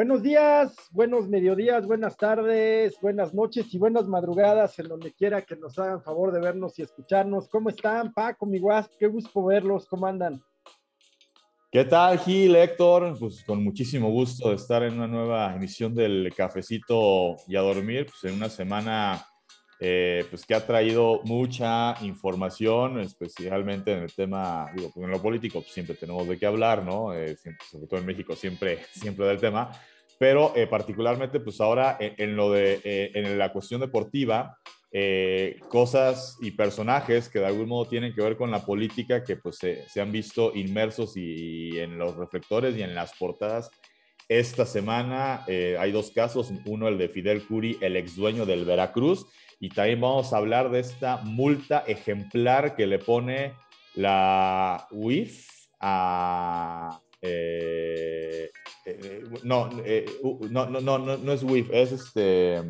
Buenos días, buenos mediodías, buenas tardes, buenas noches y buenas madrugadas en donde quiera que nos hagan favor de vernos y escucharnos. ¿Cómo están, Paco, mi guas? Qué gusto verlos, ¿cómo andan? ¿Qué tal, Gil, Héctor? Pues con muchísimo gusto de estar en una nueva emisión del Cafecito y a dormir, pues en una semana eh, pues que ha traído mucha información, especialmente en el tema, digo, pues en lo político pues siempre tenemos de qué hablar, ¿no? Eh, sobre todo en México siempre, siempre del tema, pero eh, particularmente pues ahora en, lo de, en la cuestión deportiva, eh, cosas y personajes que de algún modo tienen que ver con la política que pues se, han visto inmersos y, en los reflectores y en las portadas. Esta semana eh, hay dos casos, uno el de Fidel Curi, el ex dueño del Veracruz, y también vamos a hablar de esta multa ejemplar que le pone la UIF a... Eh, no, no, no, no, no es UIF, es este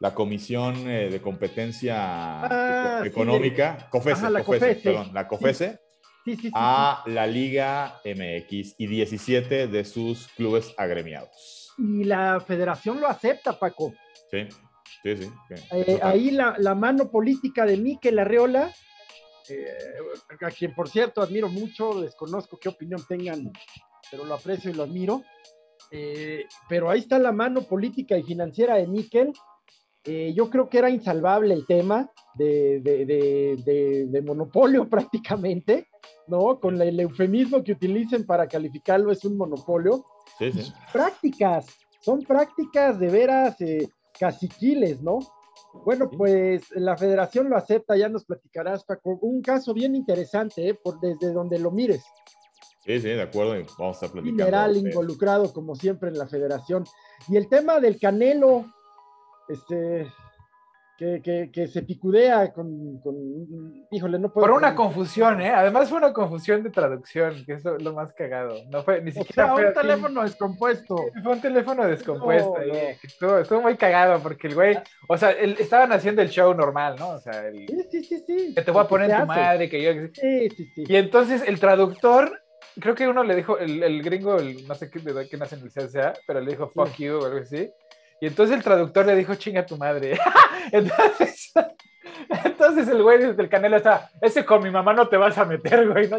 la Comisión eh, de Competencia ah, Económica, COFESE, la COFESE, perdón, la COFESE, a la Liga MX y 17 de sus clubes agremiados. Y la federación lo acepta, Paco. Sí, sí, sí. Eh, ahí la, la, mano política de Miquel Arreola, eh, a quien por cierto admiro mucho, desconozco qué opinión tengan, pero lo aprecio y lo admiro. pero ahí está la mano política y financiera de Miquel eh, yo creo que era insalvable el tema de, de, monopolio prácticamente, ¿no? Con el eufemismo que utilicen para calificarlo es un monopolio. Sí, sí. Prácticas, son prácticas de veras eh, caciquiles, ¿no? Bueno, pues la federación lo acepta, ya nos platicarás, Paco. Un caso bien interesante, ¿eh? por desde donde lo mires. Sí, sí, de acuerdo, vamos a platicar. Mineral involucrado, como siempre, en la federación. Y el tema del Canelo, este, que, que, se picudea con, con, híjole, no puedo. Por una confusión, ¿eh? Además fue una confusión de traducción, que es lo más cagado. No fue ni siquiera. un teléfono descompuesto. Fue un teléfono descompuesto. Estuvo, estuvo, muy cagado porque el güey, o sea, estaban haciendo el show normal, ¿no? O sea, el, sí, sí, sí, Que te voy a poner tu madre, que yo. Sí, sí, sí. Y entonces el traductor creo que uno le dijo, el, el gringo, el, no sé qué, de qué nace en el CSA, pero le dijo fuck you o algo así. Y entonces el traductor le dijo, chinga tu madre. entonces, entonces el güey desde el canelo está, ese con mi mamá no te vas a meter, güey. ¿no?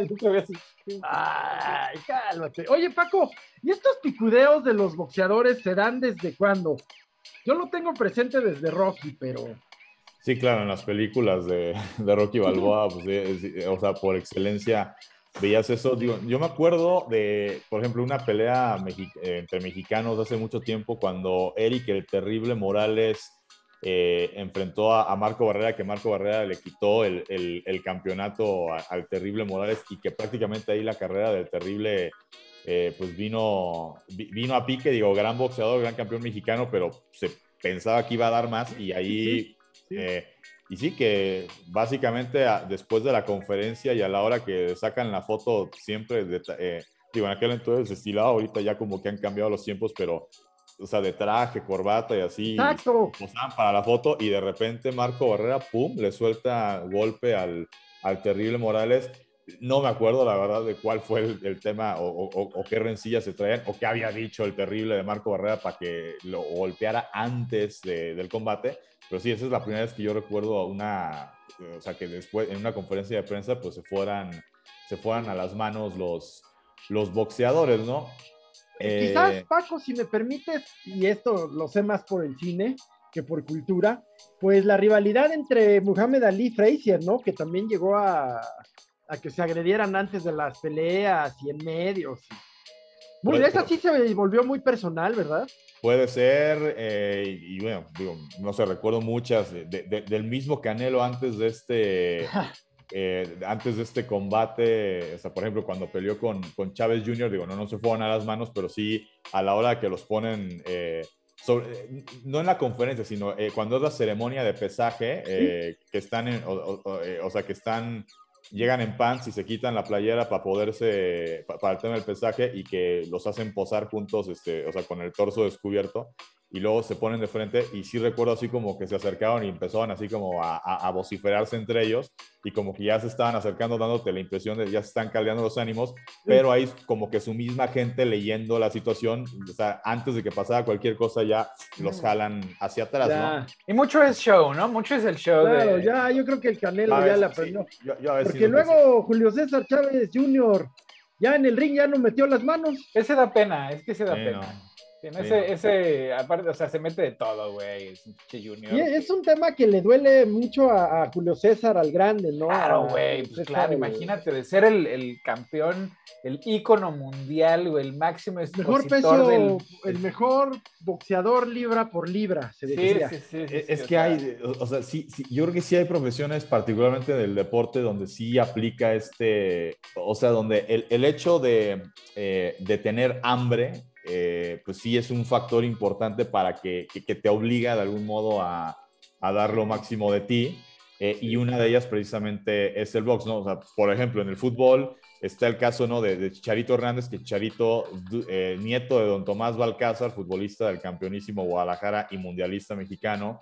Ay, cálmate. Oye, Paco, ¿y estos picudeos de los boxeadores se dan desde cuándo? Yo lo tengo presente desde Rocky, pero... Sí, claro, en las películas de, de Rocky Balboa, pues, o sea, por excelencia veías eso. Digo, yo me acuerdo de, por ejemplo, una pelea entre mexicanos hace mucho tiempo cuando Eric el Terrible Morales eh, enfrentó a, Marco Barrera, que Marco Barrera le quitó el, el, campeonato al Terrible Morales y que prácticamente ahí la carrera del Terrible eh, pues vino, vino a pique, digo, gran boxeador, gran campeón mexicano, pero se pensaba que iba a dar más y ahí... Eh, y sí, que básicamente después de la conferencia y a la hora que sacan la foto, siempre, de, eh, digo, en aquel entonces estilado, ahorita ya como que han cambiado los tiempos, pero, o sea, de traje, corbata y así, Exacto. para la foto y de repente Marco Barrera, pum, le suelta golpe al, al terrible Morales. No me acuerdo, la verdad, de cuál fue el, tema o, o, qué rencillas se traían o qué había dicho el terrible de Marco Barrera para que lo golpeara antes del combate pero sí, esa es la primera vez que yo recuerdo a una, o sea, que después en una conferencia de prensa pues se fueran, se fueran a las manos los, los boxeadores, ¿no? Quizás, eh, Paco, si me permites, y esto lo sé más por el cine que por cultura, pues la rivalidad entre Muhammad Ali y Frazier, ¿no? Que también llegó a, a que se agredieran antes de las peleas y en medios. Muy, esa sí se volvió muy personal, ¿verdad? Puede ser, eh, y bueno, digo, no sé, recuerdo muchas del mismo Canelo antes de este, eh, antes de este combate, o sea, por ejemplo, cuando peleó con, con Chávez Jr., digo, no, no se fueron a las manos, pero sí a la hora que los ponen, eh, sobre, no en la conferencia, sino cuando es la ceremonia de pesaje, que están, en, o sea, que están llegan en pants y se quitan la playera para poderse, para el tema del pesaje y que los hacen posar juntos, este, o sea, con el torso descubierto. Y luego se ponen de frente y sí recuerdo así como que se acercaron y empezaban así como a, a, vociferarse entre ellos y como que ya se estaban acercando dándote la impresión de ya se están caldeando los ánimos, pero ahí como que su misma gente leyendo la situación, o sea, antes de que pasara cualquier cosa ya los jalan hacia atrás, ¿no? Y mucho es show, ¿no? Mucho es el show. Claro, ya, yo creo que el Canelo ya la aprendió. Porque luego Julio César Chávez Jr. ya en el ring ya no metió las manos. Ese da pena, es que se da pena ese, ese, aparte, o sea, se mete de todo, güey. Es un junior. Y es un tema que le duele mucho a, Julio César, al grande, ¿no? Claro, güey. Pues claro, imagínate, de ser el, el, campeón, el ícono mundial, güey, el máximo mejor peso, del, el mejor boxeador libra por libra, se decía. Sí, sí, sí, es que hay, o sea, sí, sí, yo creo que sí hay profesiones, particularmente del deporte, donde sí aplica este, o sea, donde el, el hecho de, eh, de tener hambre eh, pues sí es un factor importante para que, que, te obliga de algún modo a, a, dar lo máximo de ti. Eh, y una de ellas precisamente es el box, ¿no? O sea, por ejemplo, en el fútbol está el caso, ¿no? De, de Chicharito Hernández, que Chicharito, eh, nieto de don Tomás Balcázar, futbolista del campeonísimo Guadalajara y mundialista mexicano,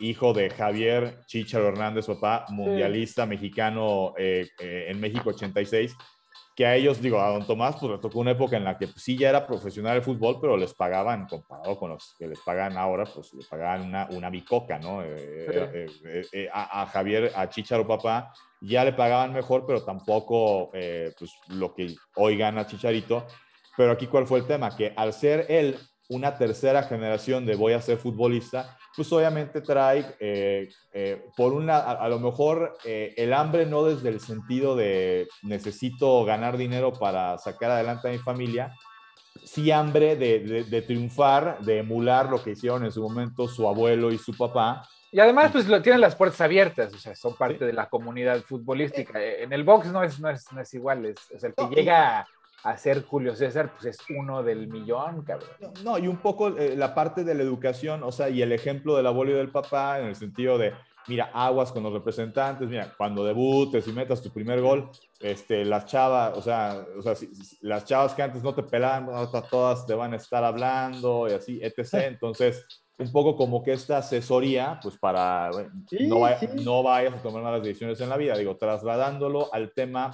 hijo de Javier Chicharo Hernández, papá, mundialista mexicano en México 86 que a ellos, digo, a don Tomás, pues le tocó una época en la que pues, sí ya era profesional el fútbol, pero les pagaban, comparado con los que les pagan ahora, pues le pagaban una, una bicoca, ¿no? Eh, eh, eh, a, Javier, a Chicharo papá, ya le pagaban mejor, pero tampoco pues lo que hoy gana Chicharito. Pero aquí, ¿cuál fue el tema? Que al ser él una tercera generación de voy a ser futbolista, pues obviamente trae, eh, eh, por una, a, lo mejor eh, el hambre no desde el sentido de necesito ganar dinero para sacar adelante a mi familia, sí hambre de, de, triunfar, de emular lo que hicieron en su momento su abuelo y su papá. Y además, pues lo, tienen las puertas abiertas, o sea, son parte de la comunidad futbolística. En el box no es, no es, no es igual, es, el que llega a ser Julio César, pues es uno del millón, cabrón. No, y un poco eh, la parte de la educación, o sea, y el ejemplo del abuelo y del papá, en el sentido de, mira, aguas con los representantes, mira, cuando debutes y metas tu primer gol, este, las chavas, o sea, o sea las chavas que antes no te pelaban, todas te van a estar hablando y así, etc. Entonces, un poco como que esta asesoría, pues para, no, no vayas a tomar malas decisiones en la vida, digo, trasladándolo al tema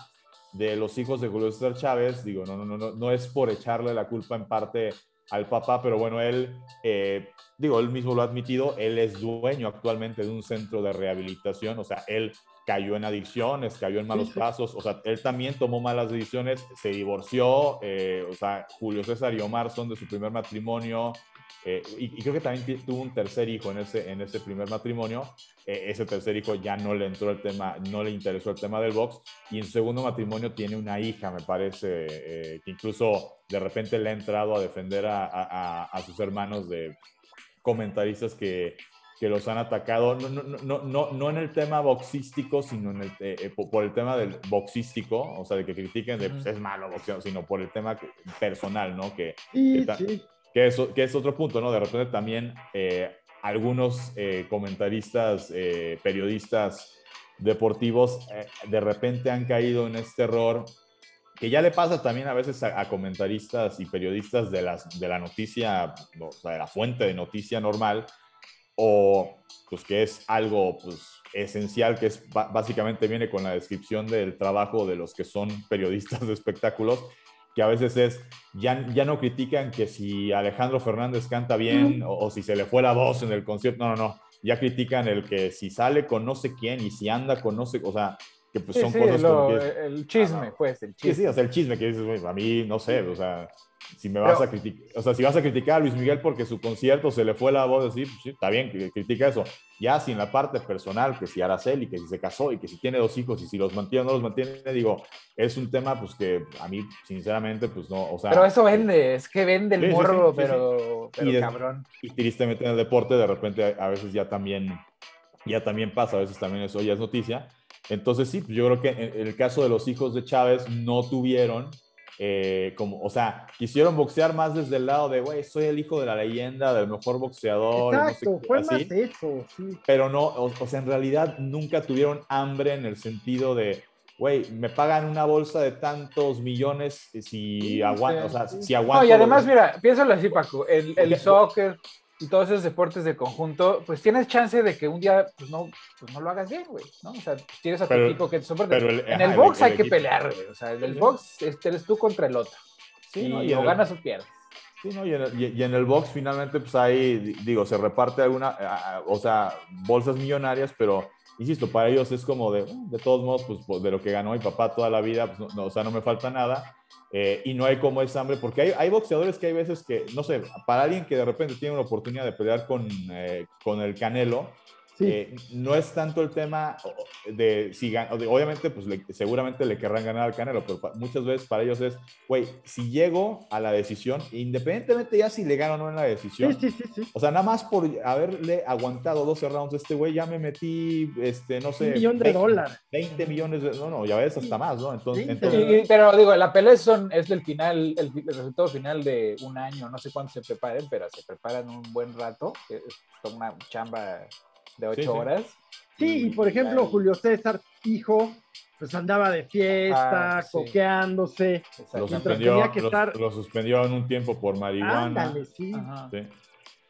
de los hijos de Julio César Chávez, digo, no, no, no, no es por echarle la culpa en parte al papá, pero bueno, él, eh, digo, él mismo lo ha admitido, él es dueño actualmente de un centro de rehabilitación, o sea, él cayó en adicciones, cayó en malos pasos, o sea, él también tomó malas decisiones, se divorció, eh, o sea, Julio César y Omar son de su primer matrimonio, eh, y, creo que también tuvo un tercer hijo en ese, en ese primer matrimonio. Eh, ese tercer hijo ya no le entró el tema, no le interesó el tema del box. Y en segundo matrimonio tiene una hija, me parece, eh, que incluso de repente le ha entrado a defender a, a, a sus hermanos de comentaristas que, que los han atacado, no, no, no, no, no en el tema boxístico, sino en el, por, el tema del boxístico, o sea, de que critiquen de pues, es malo boxeo, sino por el tema personal, ¿no? Que, sí. Que es, que es otro punto, ¿no? De repente también eh, algunos eh, comentaristas, eh, periodistas deportivos, de repente han caído en este error que ya le pasa también a veces a, comentaristas y periodistas de, las, de la noticia, o sea, de la fuente de noticia normal, o pues que es algo pues, esencial, que es básicamente viene con la descripción del trabajo de los que son periodistas de espectáculos, que a veces es, ya, ya no critican que si Alejandro Fernández canta bien o, si se le fue la voz en el concierto, no, no, no, ya critican el que si sale con no sé quién y si anda con no sé, o sea, que pues son cosas El chisme, pues, el chisme. Sí, sí, o sea, el chisme que dices, a mí, no sé, o sea, si me vas a criticar, o sea, si vas a criticar a Luis Miguel porque su concierto se le fue la voz, así, pues sí, está bien, critica eso. Ya sin la parte personal, que si Araceli, que si se casó y que si tiene dos hijos y si los mantiene o no los mantiene, digo, es un tema, pues que a mí, sinceramente, pues no, o sea. Pero eso vende, es que vende el morro, pero, y cabrón. Y tristemente en el deporte, de repente, a veces ya también, ya también pasa, a veces también eso ya es noticia. Entonces, sí, yo creo que en el caso de los hijos de Chávez no tuvieron eh, como, o sea, quisieron boxear más desde el lado de, güey, soy el hijo de la leyenda, del mejor boxeador. Exacto, fue más eso, sí. Pero no, o, sea, en realidad nunca tuvieron hambre en el sentido de, güey, me pagan una bolsa de tantos millones si aguanto, o sea, si aguanto. No, y además, mira, piénsalo así, Paco, el, el soccer y todos esos deportes de conjunto, pues tienes chance de que un día pues no, pues no lo hagas bien, güey, ¿no? O sea, tienes a tu equipo que te soporte. en el box hay que pelear, güey, o sea, en el box este, eres tú contra el otro, ¿sí? ¿no? Y, o ganas o pierdes. Sí, ¿no? y, en el, y, en el, box finalmente, pues ahí, digo, se reparte alguna, o sea, bolsas millonarias, pero insisto, para ellos es como de, de todos modos, pues, pues, de lo que ganó mi papá toda la vida, pues, no, o sea, no me falta nada. Eh, y no hay como esa hambre, porque hay, hay, boxeadores que hay veces que, no sé, para alguien que de repente tiene una oportunidad de pelear con, eh, con el Canelo, eh, no es tanto el tema de si obviamente, pues seguramente le querrán ganar al Canelo, pero muchas veces para ellos es, güey, si llego a la decisión, independientemente ya si le gano o no en la decisión, sí, sí, sí, o sea, nada más por haberle aguantado 12 rounds a este güey, ya me metí, este, no sé, un millón de dólares. 20 millones de, no, no, ya ves, hasta más, ¿no? Entonces, pero digo, la pelea son, es del final, el, resultado final de un año, no sé cuánto se preparen, pero se preparan un buen rato, es una chamba de ocho horas. Sí, y, por ejemplo, Julio César, hijo, pues andaba de fiesta, coqueándose. Lo suspendió, que estar... lo, suspendió en un tiempo por marihuana. Ándale, sí.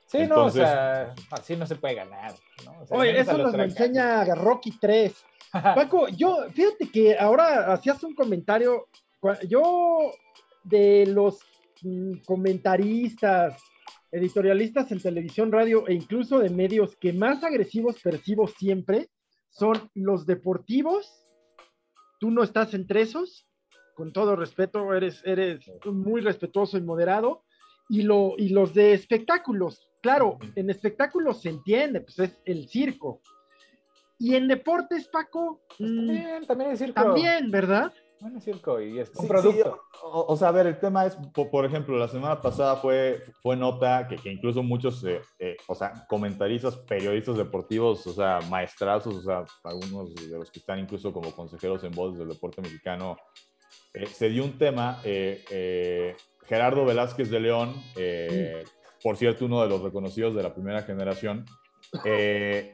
Sí, no, o sea, así no se puede ganar. ¿no? Oye, eso nos lo enseña Rocky 3. Paco, yo, fíjate que ahora hacías un comentario, yo de los mm, comentaristas, editorialistas en televisión, radio e incluso de medios que más agresivos percibo siempre son los deportivos. Tú no estás entre esos, con todo respeto, eres, eres muy respetuoso y moderado. Y, lo, y los de espectáculos, claro, en espectáculos se entiende, pues es el circo. Y en deportes, Paco, también, también es circo. También, ¿verdad? Bueno, circo y es un producto. o, sea, a ver, el tema es, por, ejemplo, la semana pasada fue, fue nota que, que incluso muchos, eh, eh, o sea, comentaristas, periodistas deportivos, o sea, maestrazos, o sea, algunos de los que están incluso como consejeros en voz del deporte mexicano, eh, se dio un tema, Gerardo Velázquez de León, por cierto, uno de los reconocidos de la primera generación,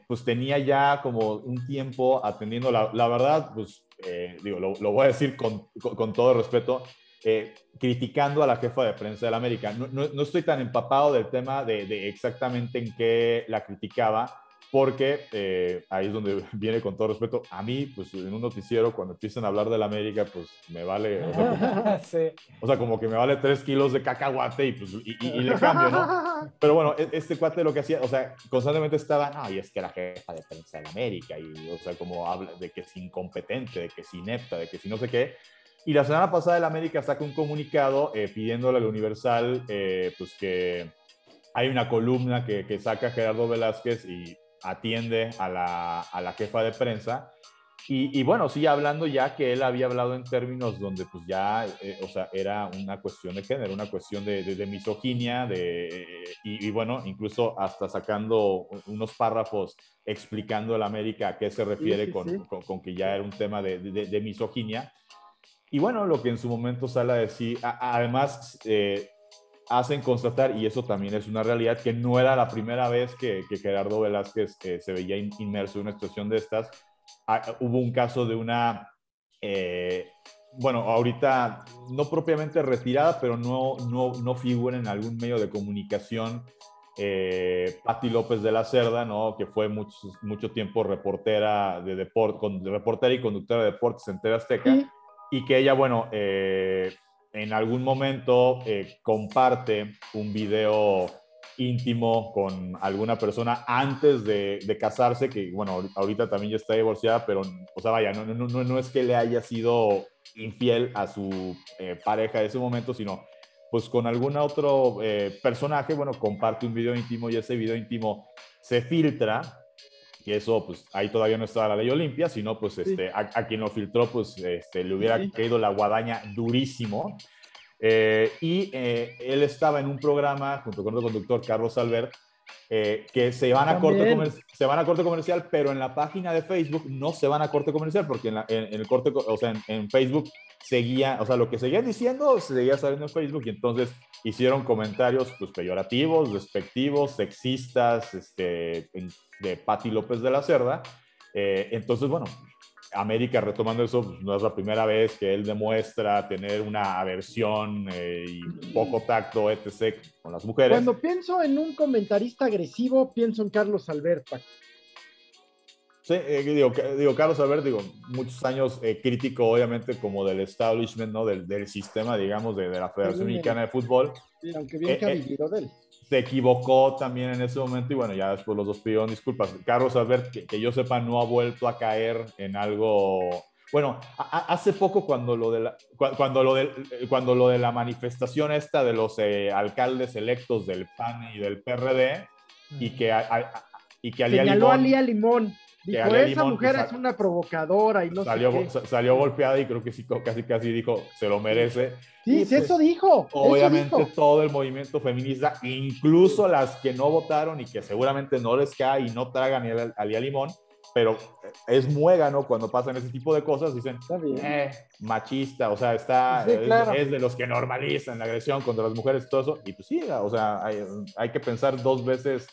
pues tenía ya como un tiempo atendiendo, la, la verdad, pues eh, digo, lo, voy a decir con, con, todo respeto, eh, criticando a la jefa de prensa de la América. No, no, estoy tan empapado del tema de, de, exactamente en qué la criticaba, porque eh, ahí es donde viene con todo respeto. A mí, pues en un noticiero, cuando empiezan a hablar de la América, pues me vale, o sea, como, que me vale tres kilos de cacahuate y, pues, y, le cambio, ¿no? Pero bueno, e, este cuate lo que hacía, o sea, constantemente estaba, no, y es que era jefa de prensa de la América, y o sea, como habla de que es incompetente, de que es inepta, de que si no sé qué. Y la semana pasada el América saca un comunicado eh, pidiéndole al Universal, eh, pues que hay una columna que, que saca Gerardo Velázquez y atiende a la, a la jefa de prensa. Y, y, bueno, sí, hablando ya que él había hablado en términos donde pues ya, eh, o sea, era una cuestión de género, una cuestión de, de, misoginia, de, y, bueno, incluso hasta sacando unos párrafos explicando el América a qué se refiere con, con, que ya era un tema de, de, misoginia. Y bueno, lo que en su momento sale a decir, además, eh, hacen constatar, y eso también es una realidad, que no era la primera vez que, Gerardo Velázquez eh, se veía inmerso en una situación de estas. Ah, hubo un caso de una, eh, bueno, ahorita no propiamente retirada, pero no, no, no figura en algún medio de comunicación. Eh, Patti López de la Cerda, ¿no? que fue mucho, mucho tiempo reportera de deporte, con, reportera y conductora de deportes en TV Azteca, y que ella, bueno, eh, en algún momento eh, comparte un video íntimo con alguna persona antes de, casarse, que bueno, ahorita también ya está divorciada, pero, o sea, vaya, no, no, no, no es que le haya sido infiel a su eh, pareja de ese momento, sino pues con algún otro eh, personaje, bueno, comparte un video íntimo y ese video íntimo se filtra y eso, pues ahí todavía no estaba la ley Olimpia, sino pues este, a, quien lo filtró, pues este, le hubiera caído la guadaña durísimo. Eh, y eh, él estaba en un programa junto con el conductor Carlos Albert, eh, que se van, a corte se van a corte comercial, pero en la página de Facebook no se van a corte comercial, porque en, el corte, o sea, en, Facebook seguía, o sea, lo que seguían diciendo seguía saliendo en Facebook y entonces hicieron comentarios pues, peyorativos, despectivos, sexistas, este, de Patti López de la Cerda. Eh, entonces, bueno, América retomando eso, pues, no es la primera vez que él demuestra tener una aversión eh, y poco tacto, etc., con las mujeres. Cuando pienso en un comentarista agresivo, pienso en Carlos Alberto. Sí, eh, digo, digo, Carlos Alberto, digo, muchos años eh, crítico, obviamente, como del establishment, ¿no? Del, del sistema, digamos, de, de la Federación Mexicana de Fútbol. Sí, aunque bien que vivido de él se equivocó también en ese momento y bueno, ya después los dos pidieron disculpas. Carlos Albert, que, que yo sepa, no ha vuelto a caer en algo... Bueno, hace poco cuando lo, de la, cuando, lo de, cuando lo de la manifestación esta de los eh, alcaldes electos del PAN y del PRD y que, a, a, y que Señaló Limón... a Lía Limón Dijo, esa mujer es una provocadora y no salió, sé qué. salió golpeada y creo que sí, casi casi dijo, se lo merece. Sí, sí eso dijo. Obviamente eso dijo. todo el movimiento feminista, incluso las que no votaron y que seguramente no les cae y no tragan a Lía Limón, pero es muégano cuando pasan ese tipo de cosas, dicen, eh, machista, o sea, está, sí, claro. es, es, de los que normalizan la agresión contra las mujeres todo eso, y pues sí, o sea, hay, hay que pensar dos veces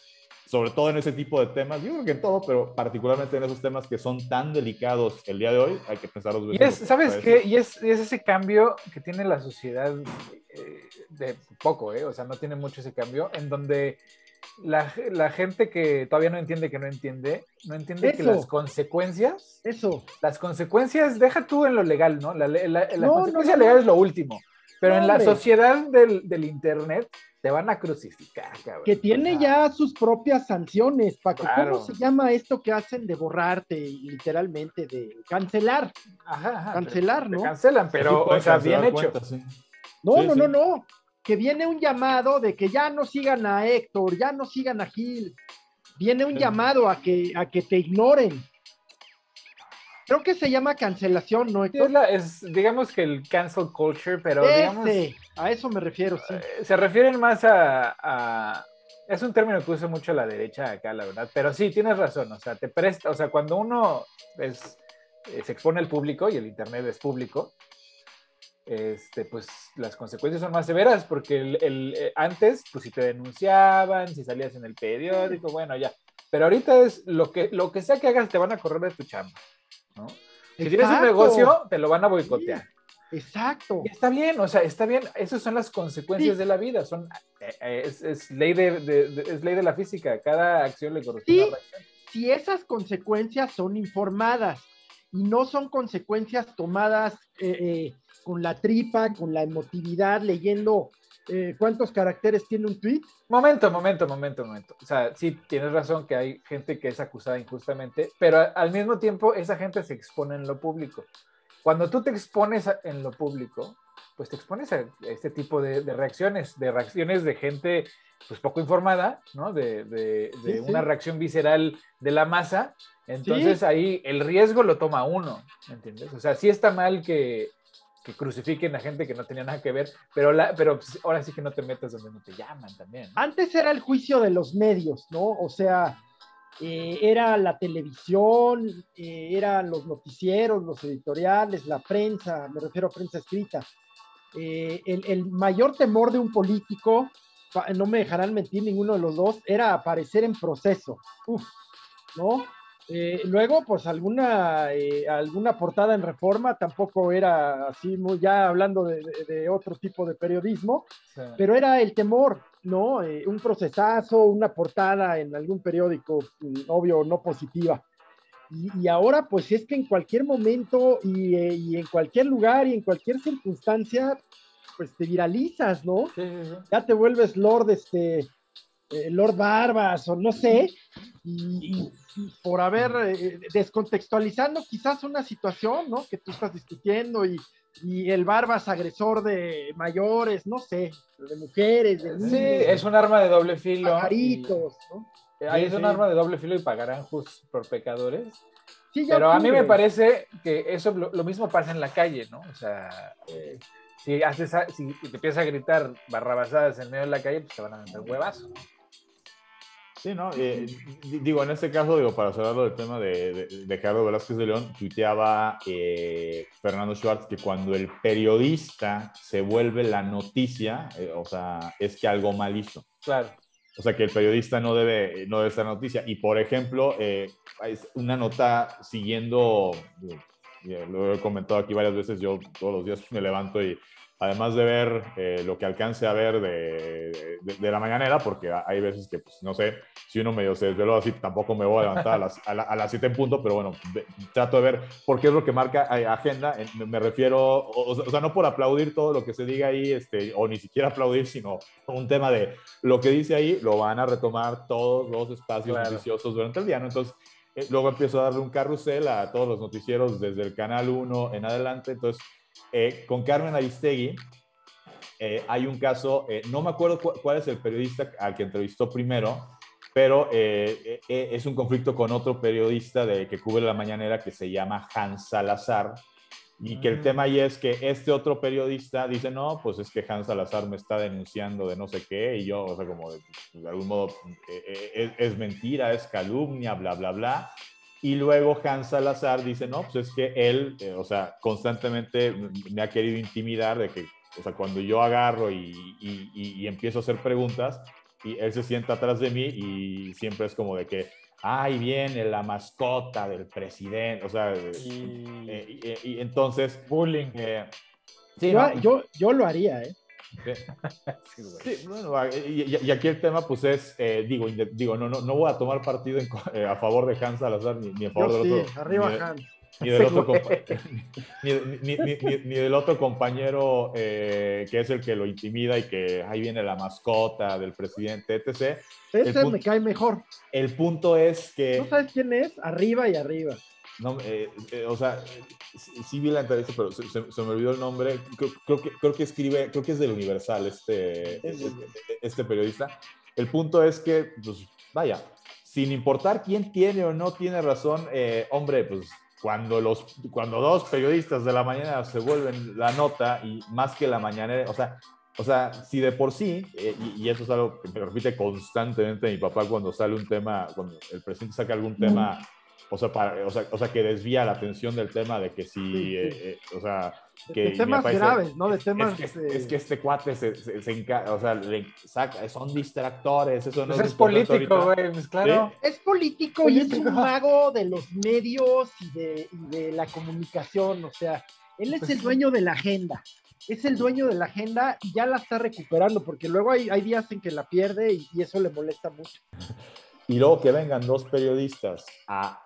sobre todo en ese tipo de temas, yo creo que en todo, pero particularmente en esos temas que son tan delicados el día de hoy, hay que pensar veces. Y es, ¿Sabes qué? Y es, es, ese cambio que tiene la sociedad eh, de poco, ¿eh? o sea, no tiene mucho ese cambio, en donde la, la, gente que todavía no entiende que no entiende, no entiende eso, que las consecuencias, eso, las consecuencias, deja tú en lo legal, ¿no? La, la, la no, consecuencia no, no, legal es lo último, pero en la sociedad del, del Internet te van a crucificar, cabrón. Que tiene ya sus propias sanciones, Paco. Claro. ¿Cómo se llama esto que hacen de borrarte, literalmente, de cancelar? Ajá, ajá cancelar, ¿no? Te cancelan, pero, o sea, bien hecho. Cuenta, sí. No, Sí, no, sí. no, no. Que viene un llamado de que ya no sigan a Héctor, ya no sigan a Gil. Viene un Sí. llamado a que, a que te ignoren. Creo que se llama cancelación, ¿no, Héctor? es, la- es, digamos que el cancel culture, pero digamos, Ese, a eso me refiero, sí. eh, se refieren más a, a- Es un término que usa mucho la derecha acá, la verdad. Pero sí, tienes razón. O sea, te presta. O sea, cuando uno es, eh, se expone al público y el Internet es público, este, pues las consecuencias son más severas porque el, el, eh, antes, pues si te denunciaban, si salías en el periódico, bueno, ya. Pero ahorita es lo que, lo que sea que hagas, te van a correr de tu chamba. ¿no? Si tienes un negocio, te lo van a boicotear. Exacto. Y está bien, o sea, está bien. Esas son las consecuencias Sí. de la vida. Son, eh, eh, es, es ley de, de- de- es ley de la física. Cada acción le corresponde Sí. a reacción. si esas consecuencias son informadas y no son consecuencias tomadas eh, eh, con la tripa, con la emotividad, leyendo eh, cuántos caracteres tiene un tweet. Momento, momento, momento, momento. O sea, sí, tienes razón que hay gente que es acusada injustamente, pero al mismo tiempo esa gente se expone en lo público. Cuando tú te expones a- en lo público, pues te expones a este tipo de, de reacciones, de reacciones de gente pues poco informada, ¿no? De, de- de Sí, sí. una reacción visceral de la masa. Entonces ahí el riesgo lo toma uno, ¿me entiendes? O sea, sí está mal que, que crucifiquen a gente que no tenía nada que ver, pero, la, pero pues, ahora sí que no te metas donde no te llaman también. ¿no? Antes era el juicio de los medios, ¿no? O sea, eh, era la televisión, eh, eran los noticieros, los editoriales, la prensa, me refiero a prensa escrita. Eh, el, el mayor temor de un político, no me dejarán mentir ninguno de los dos, era aparecer en proceso. Uf, ¿no? Eh, luego, pues alguna, alguna portada en reforma tampoco era así, muy, ya hablando de, de- de otro tipo de periodismo, pero era el temor, ¿no? Eh, un procesazo, una portada en algún periódico, mm, obvio, no positiva. Y, y ahora, pues es que en cualquier momento y, eh, y en cualquier lugar y en cualquier circunstancia, pues te viralizas, ¿no? sí, sí, sí. Ya te vuelves Lord, este, eh, Lord Barbas o no sé, y, y- por haber, eh, descontextualizando quizás una situación, ¿no? Que tú estás discutiendo y, y el Barbas agresor de mayores, no sé, de mujeres, de niños, Sí, es un arma de doble filo. pajaritos, ¿no? ahí Sí, es un sí. arma de doble filo y pagarán justos por pecadores. Sí, ya Pero a mí me parece que eso lo, lo mismo pasa en la calle, ¿no? O sea, eh, si haces si te empiezas a gritar barrabasadas en medio de la calle, pues te van a meter un huevazo. Sí, ¿no? Eh, di- digo, en este caso, digo, para cerrarlo del tema de, de, de Carlos Velázquez de León, tuiteaba eh, Fernando Schwartz que cuando el periodista se vuelve la noticia, eh, o sea, es que algo mal hizo. Claro. O sea, que el periodista no debe, no debe ser noticia. Y, por ejemplo, es una nota siguiendo, lo he comentado aquí varias veces, yo todos los días me levanto y además de ver eh, lo que alcance a ver de, de, la mañanera, porque hay veces que, pues, no sé, si uno medio se desveló así, tampoco me voy a levantar a las, a, las 7 en punto, pero bueno, trato de ver por qué es lo que marca eh, agenda. Me refiero, o, sea, no por aplaudir todo lo que se diga ahí, este, o ni siquiera aplaudir, sino un tema de lo que dice ahí, lo van a retomar todos los espacios noticiosos durante el día, ¿no? Entonces, eh, luego empiezo a darle un carrusel a todos los noticieros desde el canal 1 en adelante, entonces eh, con Carmen Aristegui eh, hay un caso, eh, no me acuerdo cuál es el periodista al que entrevistó primero, pero es un conflicto con otro periodista de, que cubre la mañanera que se llama Hans Salazar. Y que el mm. tema ahí es que este otro periodista dice, no, pues es que Hans Salazar me está denunciando de no sé qué, y yo, o sea, como de, algún modo es mentira, es calumnia, bla, bla, bla. Y luego Hans Salazar dice, no, pues es que él, eh, o sea, constantemente me ha querido intimidar de que, o sea, cuando yo agarro y, y, empiezo a hacer preguntas, y él se sienta atrás de mí y siempre es como de que, ay, viene la mascota del presidente, o sea, y, eh, entonces... Bullying. Eh, sí, yo, yo, yo, lo haría, ¿eh? Sí, bueno, y, aquí el tema, pues es, eh, digo, digo no, no, no voy a tomar partido eh, a favor de Hans Salazar ni, a favor del otro. Arriba ni, Hans. Ni del, otro ni, ni, del otro compañero eh, que es el que lo intimida y que ahí viene la mascota del presidente, etc. Ese me cae mejor. El punto es que. ¿No sabes quién es? Arriba y arriba. No, eh, eh, o sea, sí, vi la entrevista, pero se, me olvidó el nombre. Creo, que, creo que escribe, creo que es del Universal, este, este, este, periodista. El punto es que, pues, vaya, sin importar quién tiene o no tiene razón, eh, hombre, pues cuando, los, cuando dos periodistas de la mañana se vuelven la nota y más que la mañana, o sea, o sea, si de por sí, y, y, eso es algo que me repite constantemente mi papá cuando sale un tema, cuando el presidente saca algún tema o sea, para, o, sea, o sea, que desvía la atención del tema de que si, eh, eh, o sea, que... De temas graves, ¿no? De temas... Es que, es que este cuate se, se, o sea, le saca, son distractores, eso no pues es, político, güey, pues claro. Es político, y es un mago de los medios y de, y de la comunicación, o sea, él es pues el dueño de la agenda es el dueño de la agenda y ya la está recuperando, porque luego hay, hay días en que la pierde y, y, eso le molesta mucho. Y luego que vengan dos periodistas a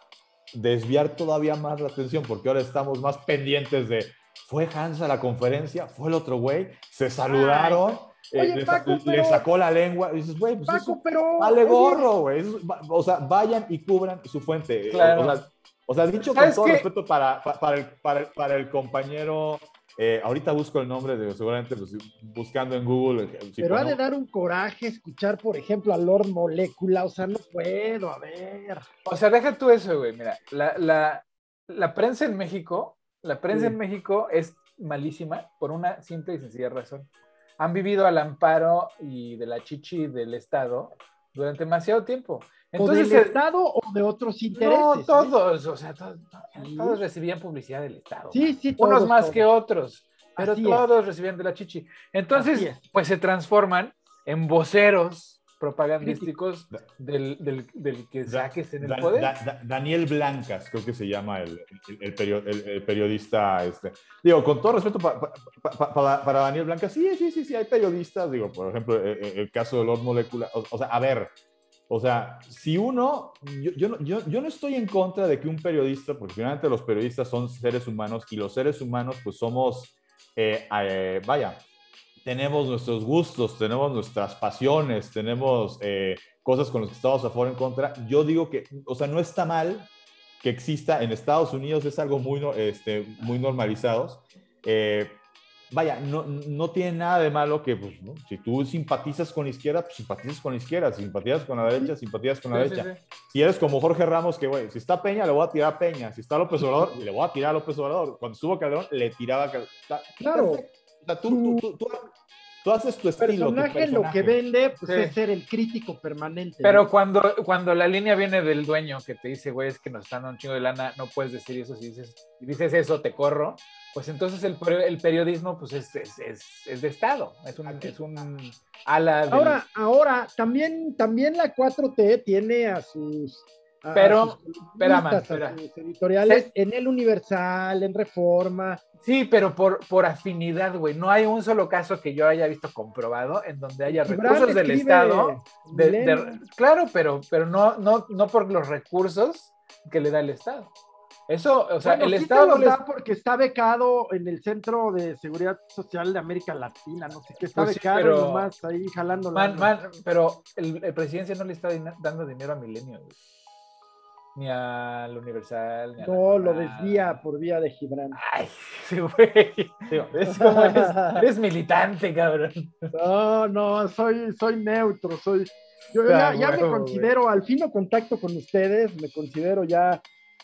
desviar todavía más la atención, porque ahora estamos más pendientes de, ¿fue Hans a la conferencia? ¿Fue el otro güey? ¿Se saludaron? Eh, le, sacó la lengua. Y dices, güey, pues eso, pero, vale gorro, güey. O sea, vayan y cubran su fuente. O, sea, dicho con todo respeto para, para, el, para, para el compañero eh, ahorita busco el nombre, de, seguramente pues, buscando en Google. Eh, Pero ha de dar un coraje escuchar, por ejemplo, a Lord Molecula, o sea, no puedo, a ver. O sea, deja tú eso, güey. Mira, la, la, la prensa en México, la prensa en México es malísima por una simple y sencilla razón. Han vivido al amparo y de la chichi del Estado durante demasiado tiempo. Entonces, ¿O del Estado o de otros intereses? No, ¿eh? todos, o sea, todos, recibían publicidad del Estado. Sí, sí, todos, Unos más que otros, pero todos recibían de la chichi. Entonces, pues se transforman en voceros propagandísticos del, del, del, que saques en el poder. Daniel Blancas, creo que se llama el, el, periodista. Este. Digo, con todo respeto para Daniel Blancas, sí, sí, sí, sí, hay periodistas, digo, por ejemplo, el, e, el caso de los moléculas, o, sea, a ver, o sea, si uno, yo, yo, yo, yo, no estoy en contra de que un periodista, porque finalmente los periodistas son seres humanos y los seres humanos pues somos, eh, eh, vaya, tenemos nuestros gustos, tenemos nuestras pasiones, tenemos eh, cosas con las que estamos a favor en contra. Yo digo que, o sea, no está mal que exista en Estados Unidos, es algo muy, este, muy normalizado vaya, no, no tiene nada de malo que, pues, si tú simpatizas con la izquierda, pues simpatizas con la izquierda, si simpatizas con la derecha, simpatizas con la derecha. Si eres como Jorge Ramos, que, güey, si está Peña, le voy a tirar a Peña, si está López Obrador, le voy a tirar a López Obrador. Cuando estuvo Calderón, le tiraba a Calderón. Claro. tú, tú, tú, haces tu estilo. Personaje, lo que vende pues, es ser el crítico permanente. Pero cuando, cuando la línea viene del dueño que te dice, güey, es que nos están dando un chingo de lana, no puedes decir eso. Si dices, si dices eso, te corro pues entonces el, el periodismo pues es, es, es, de Estado, es un, es un ala Ahora, ahora también, también la 4T tiene a sus a- a Pero, sus espera, man, columnistas, espera. a sus editoriales en el Universal, en Reforma. Sí, pero por, por afinidad, güey. No hay un solo caso que yo haya visto comprobado en donde haya recursos del Estado. de- de- Milenio. claro, pero, pero no, no, no por los recursos que le da el Estado. Eso, o sea, Bueno, el sí Estado les- da porque está becado en el Centro de Seguridad Social de América Latina, no sé qué, está Pues sí, becado pero- nomás ahí jalando la Man, man, pero el, el presidencia no le está dando dinero a Milenio, güey. Ni al Universal, ni a No, lo desvía por vía de Gibran. Ay, sí, güey. Digo, es como eres, eres militante, cabrón. No, no, soy, soy neutro, soy. Yo ya, ya me considero, al fino contacto con ustedes, me considero ya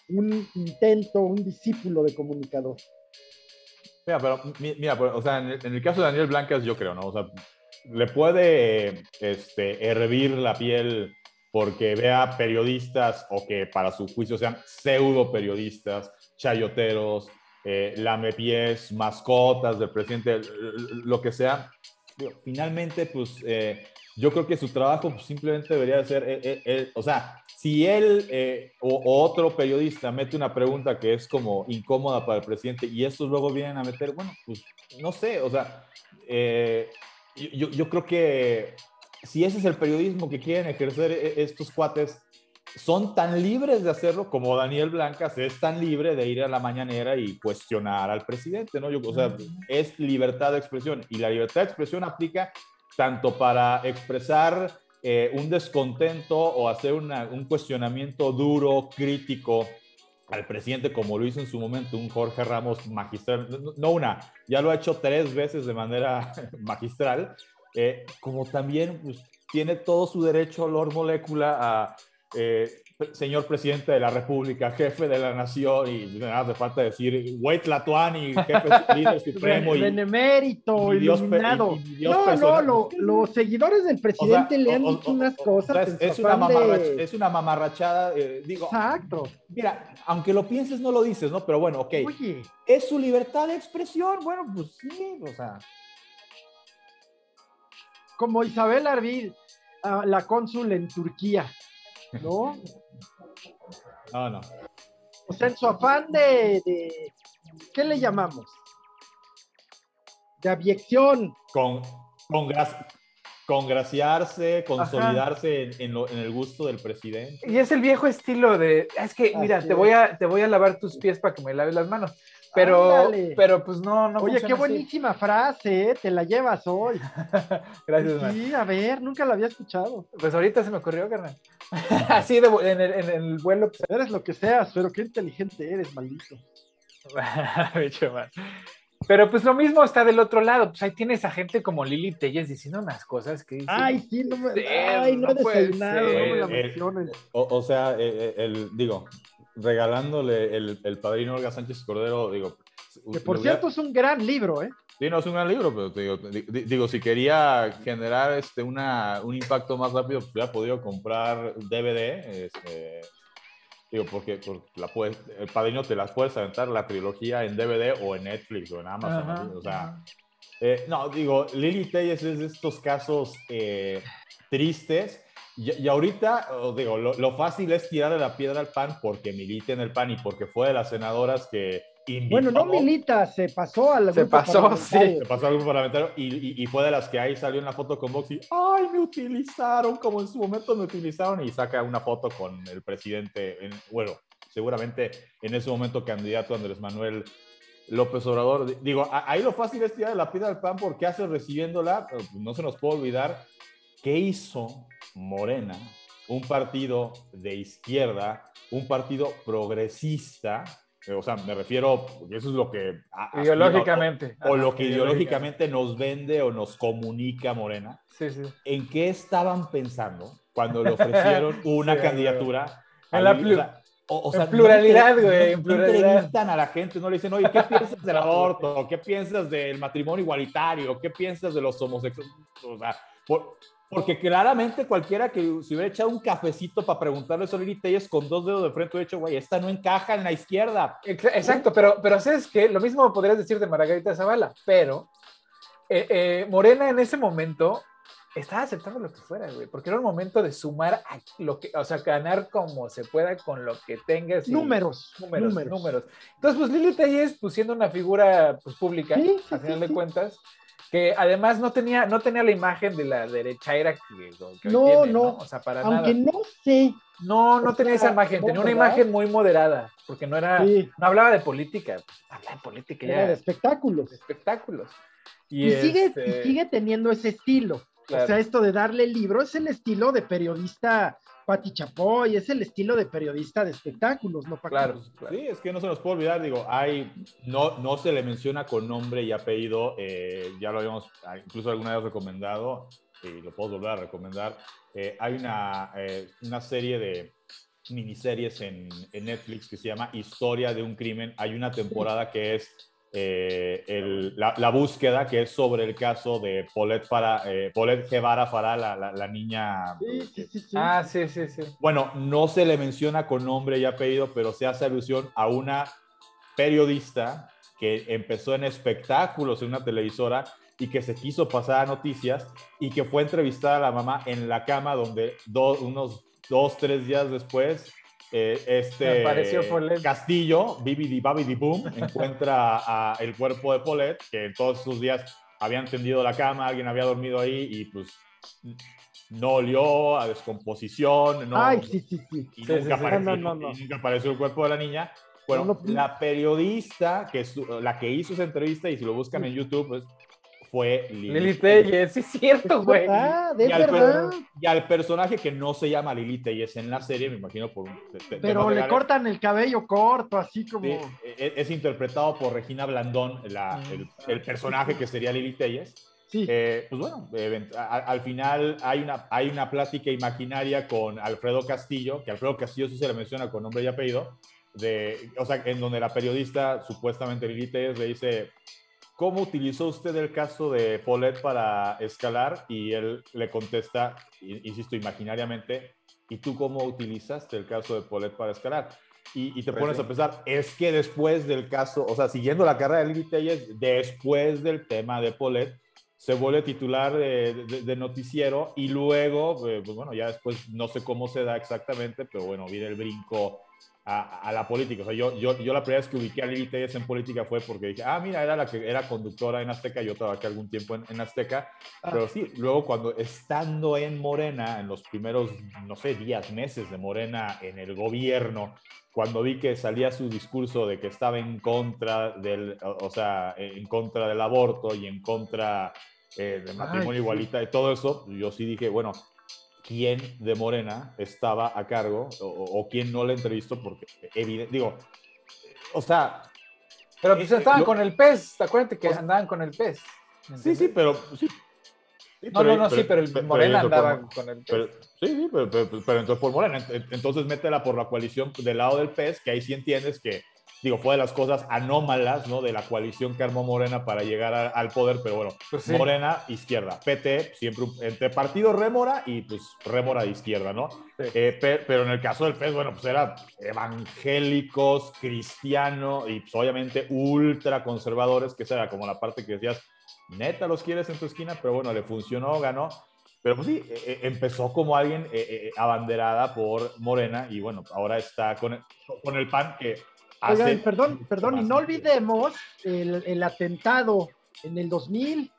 un intento, un discípulo de comunicador. Mira, pero, mi- mira, pues, o sea, en el, en el caso de Daniel Blancas, yo creo, ¿no? O sea, le puede este, hervir la piel porque vea periodistas o que para su juicio sean pseudo periodistas, chayoteros, eh, lamepiés, mascotas del presidente, lo que sea. Finalmente, pues eh, yo creo que su trabajo simplemente debería de ser, eh, eh, eh, o sea, si él eh, o, o otro periodista mete una pregunta que es como incómoda para el presidente y estos luego vienen a meter, bueno, pues no sé, o sea, eh, yo, yo- yo creo que si ese es el periodismo que quieren ejercer eh, estos cuates, son tan libres de hacerlo como Daniel Blancas es tan libre de ir a la mañanera y cuestionar al presidente, ¿no? Yo, o sea, es libertad de expresión y la libertad de expresión aplica tanto para expresar eh, un descontento o hacer una- un cuestionamiento duro, crítico al presidente, como lo hizo en su momento un Jorge Ramos magistral, no, una, ya lo ha hecho tres veces de manera magistral, eh, como también pues, tiene todo su derecho Lord Molécula a, eh, señor presidente de la República, jefe de la nación, y nada hace falta decir, güey Tlatuani, jefe líder supremo. y- Benemérito, y iluminado. y- y Dios no, no, lo- los seguidores del o sea, presidente le han o- dicho o- unas o cosas. es, es una de- es una mamarrachada, eh, digo, Exacto. mira, aunque lo pienses, no lo dices, ¿no? Pero bueno, ok. Oye, ¿Es su libertad de expresión? Bueno, pues sí, o sea. como Isabel Arbil, ah, la cónsul en Turquía, ¿no? No, no. O sea, en su afán de, de- ¿qué le llamamos? De abyección. Con, congra- congraciarse, consolidarse en, en lo- en el gusto del presidente. Y es el viejo estilo de, es que, mira, te voy, a, te voy a lavar tus pies para que me laves las manos. Pero, Ándale. pero pues no, no Oye, qué así. buenísima frase, ¿eh? te la llevas hoy. Gracias, man. Sí, a ver, nunca la había escuchado. Pues ahorita se me ocurrió, carnal. Así de, en, el, en el vuelo. pues, Eres lo que seas, pero qué inteligente eres, maldito. Bicho, man. Pero pues lo mismo está del otro lado. Pues ahí tienes a gente como Lili Telles diciendo unas cosas que dicen, Ay, sí, no me. Ay, no desayunado, me la Eh, mencionen. O, o sea, eh, eh, el, digo, regalándole el, el padrino Olga Sánchez Cordero, digo. Que por cierto es un gran libro, ¿eh? Sí, no es un gran libro, pero te digo, di- di- digo, si quería generar este, una, un impacto más rápido, pues hubiera podido comprar DVD. Este, digo, porque, porque la puedes, el padrino te las puedes aventar la trilogía en DVD o en Netflix o en Amazon. Ajá. O sea, eh, no, digo, Lily Telles es de estos casos eh, tristes. Y, y ahorita, digo, lo, lo fácil es tirarle la piedra al PAN porque milita en el PAN y porque fue de las senadoras que Bueno, no milita, se pasó al Se grupo pasó, parlamentario. Se pasó algo parlamentario y, y, y fue de las que ahí salió en la foto con Vox y ¡ay, me utilizaron! Como en su momento me utilizaron y saca una foto con el presidente, en- bueno, seguramente en ese momento candidato Andrés Manuel López Obrador. Di- Digo, a- ahí lo fácil es tirar la piedra al pan porque hace recibiéndola, no se nos puede olvidar qué hizo Morena, un partido de izquierda, un partido progresista, o sea, me refiero, eso es lo que... Ideológicamente. o lo que ideológicamente nos vende o nos comunica Morena, Sí, sí. ¿en qué estaban pensando cuando le ofrecieron una Sí, candidatura? En la? O plu- sea, o- sea, pluralidad, güey, en no entrevistan a la gente, no le dicen, oye, ¿qué piensas del aborto? ¿Qué piensas del matrimonio igualitario? ¿Qué piensas de los homosexuales? O sea, por- porque claramente cualquiera que se hubiera echado un cafecito para preguntarle sobre Lili Telles con dos dedos de frente, hubiera dicho, güey, esta no encaja en la izquierda. Ex- Exacto, pero, pero ¿sabes qué? Lo mismo podrías decir de Margarita Zavala, pero eh, eh, Morena en ese momento estaba aceptando lo que fuera, güey, porque era un momento de sumar a lo que, o sea, ganar como se pueda con lo que tengas. Números, números, números. números. Entonces, pues Lili Telles, pues siendo una figura pues, pública, Sí, sí, al final sí, de sí. cuentas, que además no tenía, no tenía la imagen de la derechaira que, que hoy No, tiene, no. O sea, para Aunque nada. no sé. No, no tenía esa imagen, no, tenía una ¿verdad? imagen muy moderada, porque no era, Sí, no hablaba de política, pues, hablaba de política era ya, de espectáculos. de espectáculos. Y, sigue, este, y sigue teniendo ese estilo. claro. O sea, esto de darle el libro es el estilo de periodista Pati Chapoy, es el estilo de periodista de espectáculos, ¿no, Paco? Claro, claro. Sí, es que no se nos puede olvidar, digo, hay, no, no se le menciona con nombre y apellido, eh, ya lo habíamos incluso alguna vez recomendado, y lo puedo volver a recomendar, eh, hay una, eh, una serie de miniseries en, en Netflix que se llama Historia de un crimen, hay una temporada que es eh, el- la, la búsqueda, que es sobre el caso de Paulette, Farah, eh, Paulette Guevara Farah, la, la- la niña Sí, sí, sí. Ah, sí, sí, sí. bueno, no se le menciona con nombre y apellido, pero se hace alusión a una periodista que empezó en espectáculos en una televisora y que se quiso pasar a noticias y que fue entrevistada a la mamá en la cama donde do- unos dos, tres días después eh, este. Castillo, Bibidi Babidi Boom, encuentra a el cuerpo de Paulette, que en todos sus días habían tendido la cama, alguien había dormido ahí y pues no olió a descomposición, no, Ay, sí, sí, sí. y, nunca apareció, No, no, no, y nunca apareció el cuerpo de la niña. Bueno, No, no. la periodista, que su- la que hizo esa entrevista, y si lo buscan en YouTube, pues, fue Lili. Lili Telles, sí es cierto, Es güey. verdad, Y es al, per- verdad. y al personaje que no se llama Lili Telles en la serie, me imagino por un- te- Pero le cortan el cabello corto, así como. sí, es, es interpretado por Regina Blandón, la- el, el personaje que sería Lili Telles. Sí. Eh, pues bueno, event- a- a- al final hay una, hay una plática imaginaria con Alfredo Castillo, que Alfredo Castillo sí se le menciona con nombre y apellido, de, o sea, en donde la periodista, supuestamente Lili Telles, le dice, ¿cómo utilizó usted el caso de Paulette para escalar? Y él le contesta, insisto, imaginariamente, ¿y tú cómo utilizaste el caso de Paulette para escalar? Y, y te Pues pones sí. a pensar, es que después del caso, o sea, siguiendo la carrera de Lili Telles, después del tema de Paulette, se vuelve titular de, de- de noticiero y luego, eh, pues bueno, ya después no sé cómo se da exactamente, pero bueno, viene el brinco a, a la política. O sea, yo, yo, yo la primera vez que ubiqué a Lili Telles en política fue porque dije, ah, mira, era la que era conductora en Azteca, yo trabajé algún tiempo en, en Azteca, Ah. pero sí, luego cuando estando en Morena, en los primeros, no sé, días, meses de Morena en el gobierno, cuando vi que salía su discurso de que estaba en contra del, o sea, en contra del aborto y en contra eh, del matrimonio sí. igualita y todo eso, yo sí dije, bueno, ¿quién de Morena estaba a cargo o, o quién no le entrevistó? Porque, evidente, digo, o sea, Pero pues Eh, estaban lo- con el pez, acuérdate que O sea- andaban con el pez. sí, sí, pero... Sí, Sí, No, no, no, sí, pero el pero- Morena andaba con el pez. Sí, sí, pero, entonces por Morena. Ent- Entonces métela por la coalición del lado del PES, que ahí sí entiendes que, digo, fue de las cosas anómalas, ¿no? De la coalición que armó Morena para llegar a- al poder, pero bueno, Pues sí. Morena, izquierda. PT, siempre entre partido Rémora y pues Rémora de izquierda, ¿no? Sí. Eh, pe- pero en el caso del PES, bueno, pues era evangélicos, cristiano y pues obviamente ultra conservadores, que esa era como la parte que decías, neta los quieres en tu esquina, pero bueno, le funcionó, ganó. Pero pues sí, eh, eh, empezó como alguien eh, eh, abanderada por Morena y bueno, ahora está con el, con el PAN que hace... Perdón, perdón, y no olvidemos el, el atentado en el 2000,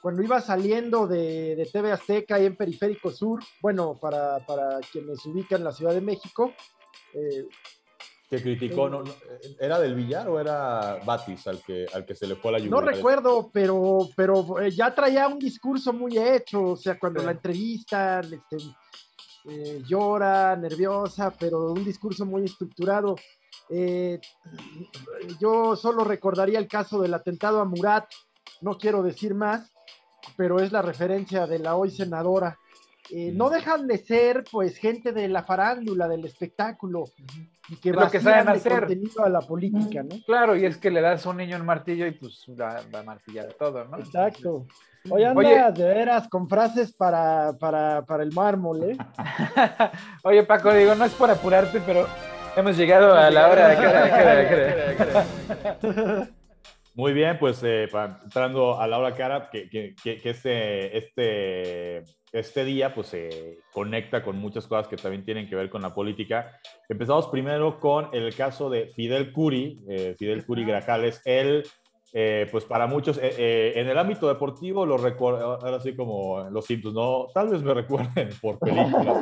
cuando iba saliendo de, de TV Azteca ahí en Periférico Sur, bueno, para, para quienes ubican la Ciudad de México, eh, que criticó, no, no, ¿era del Villar o era Batis al que, al que se le fue la lluvia? no recuerdo, pero, pero eh, ya traía un discurso muy hecho, o sea, cuando Sí. la entrevistan, este, eh, llora, nerviosa, pero un discurso muy estructurado. Eh, yo solo recordaría el caso del atentado a Murat, no quiero decir más, pero es la referencia de la hoy senadora. Eh, no dejan de ser, pues, gente de la farándula, del espectáculo, y que Es lo que saben hacer. contenido a la política, ¿no? Claro, y es que le das a un niño un martillo y pues va, va a martillar todo, ¿no? Exacto. Hoy andas Oye. de veras con frases para, para, para el mármol, ¿eh? Oye, Paco, digo, no es por apurarte, pero hemos llegado a la hora de Muy bien, pues eh, entrando a la hora cara, que, que, que, este, este, este día pues se conecta con muchas cosas que también tienen que ver con la política. Empezamos primero con el caso de Fidel Curi, eh, Fidel Curi Grajales. Él eh, pues para muchos, eh, eh, en el ámbito deportivo, lo recuerdo, ahora sí como los Simpsons, ¿no? Tal vez me recuerden por películas.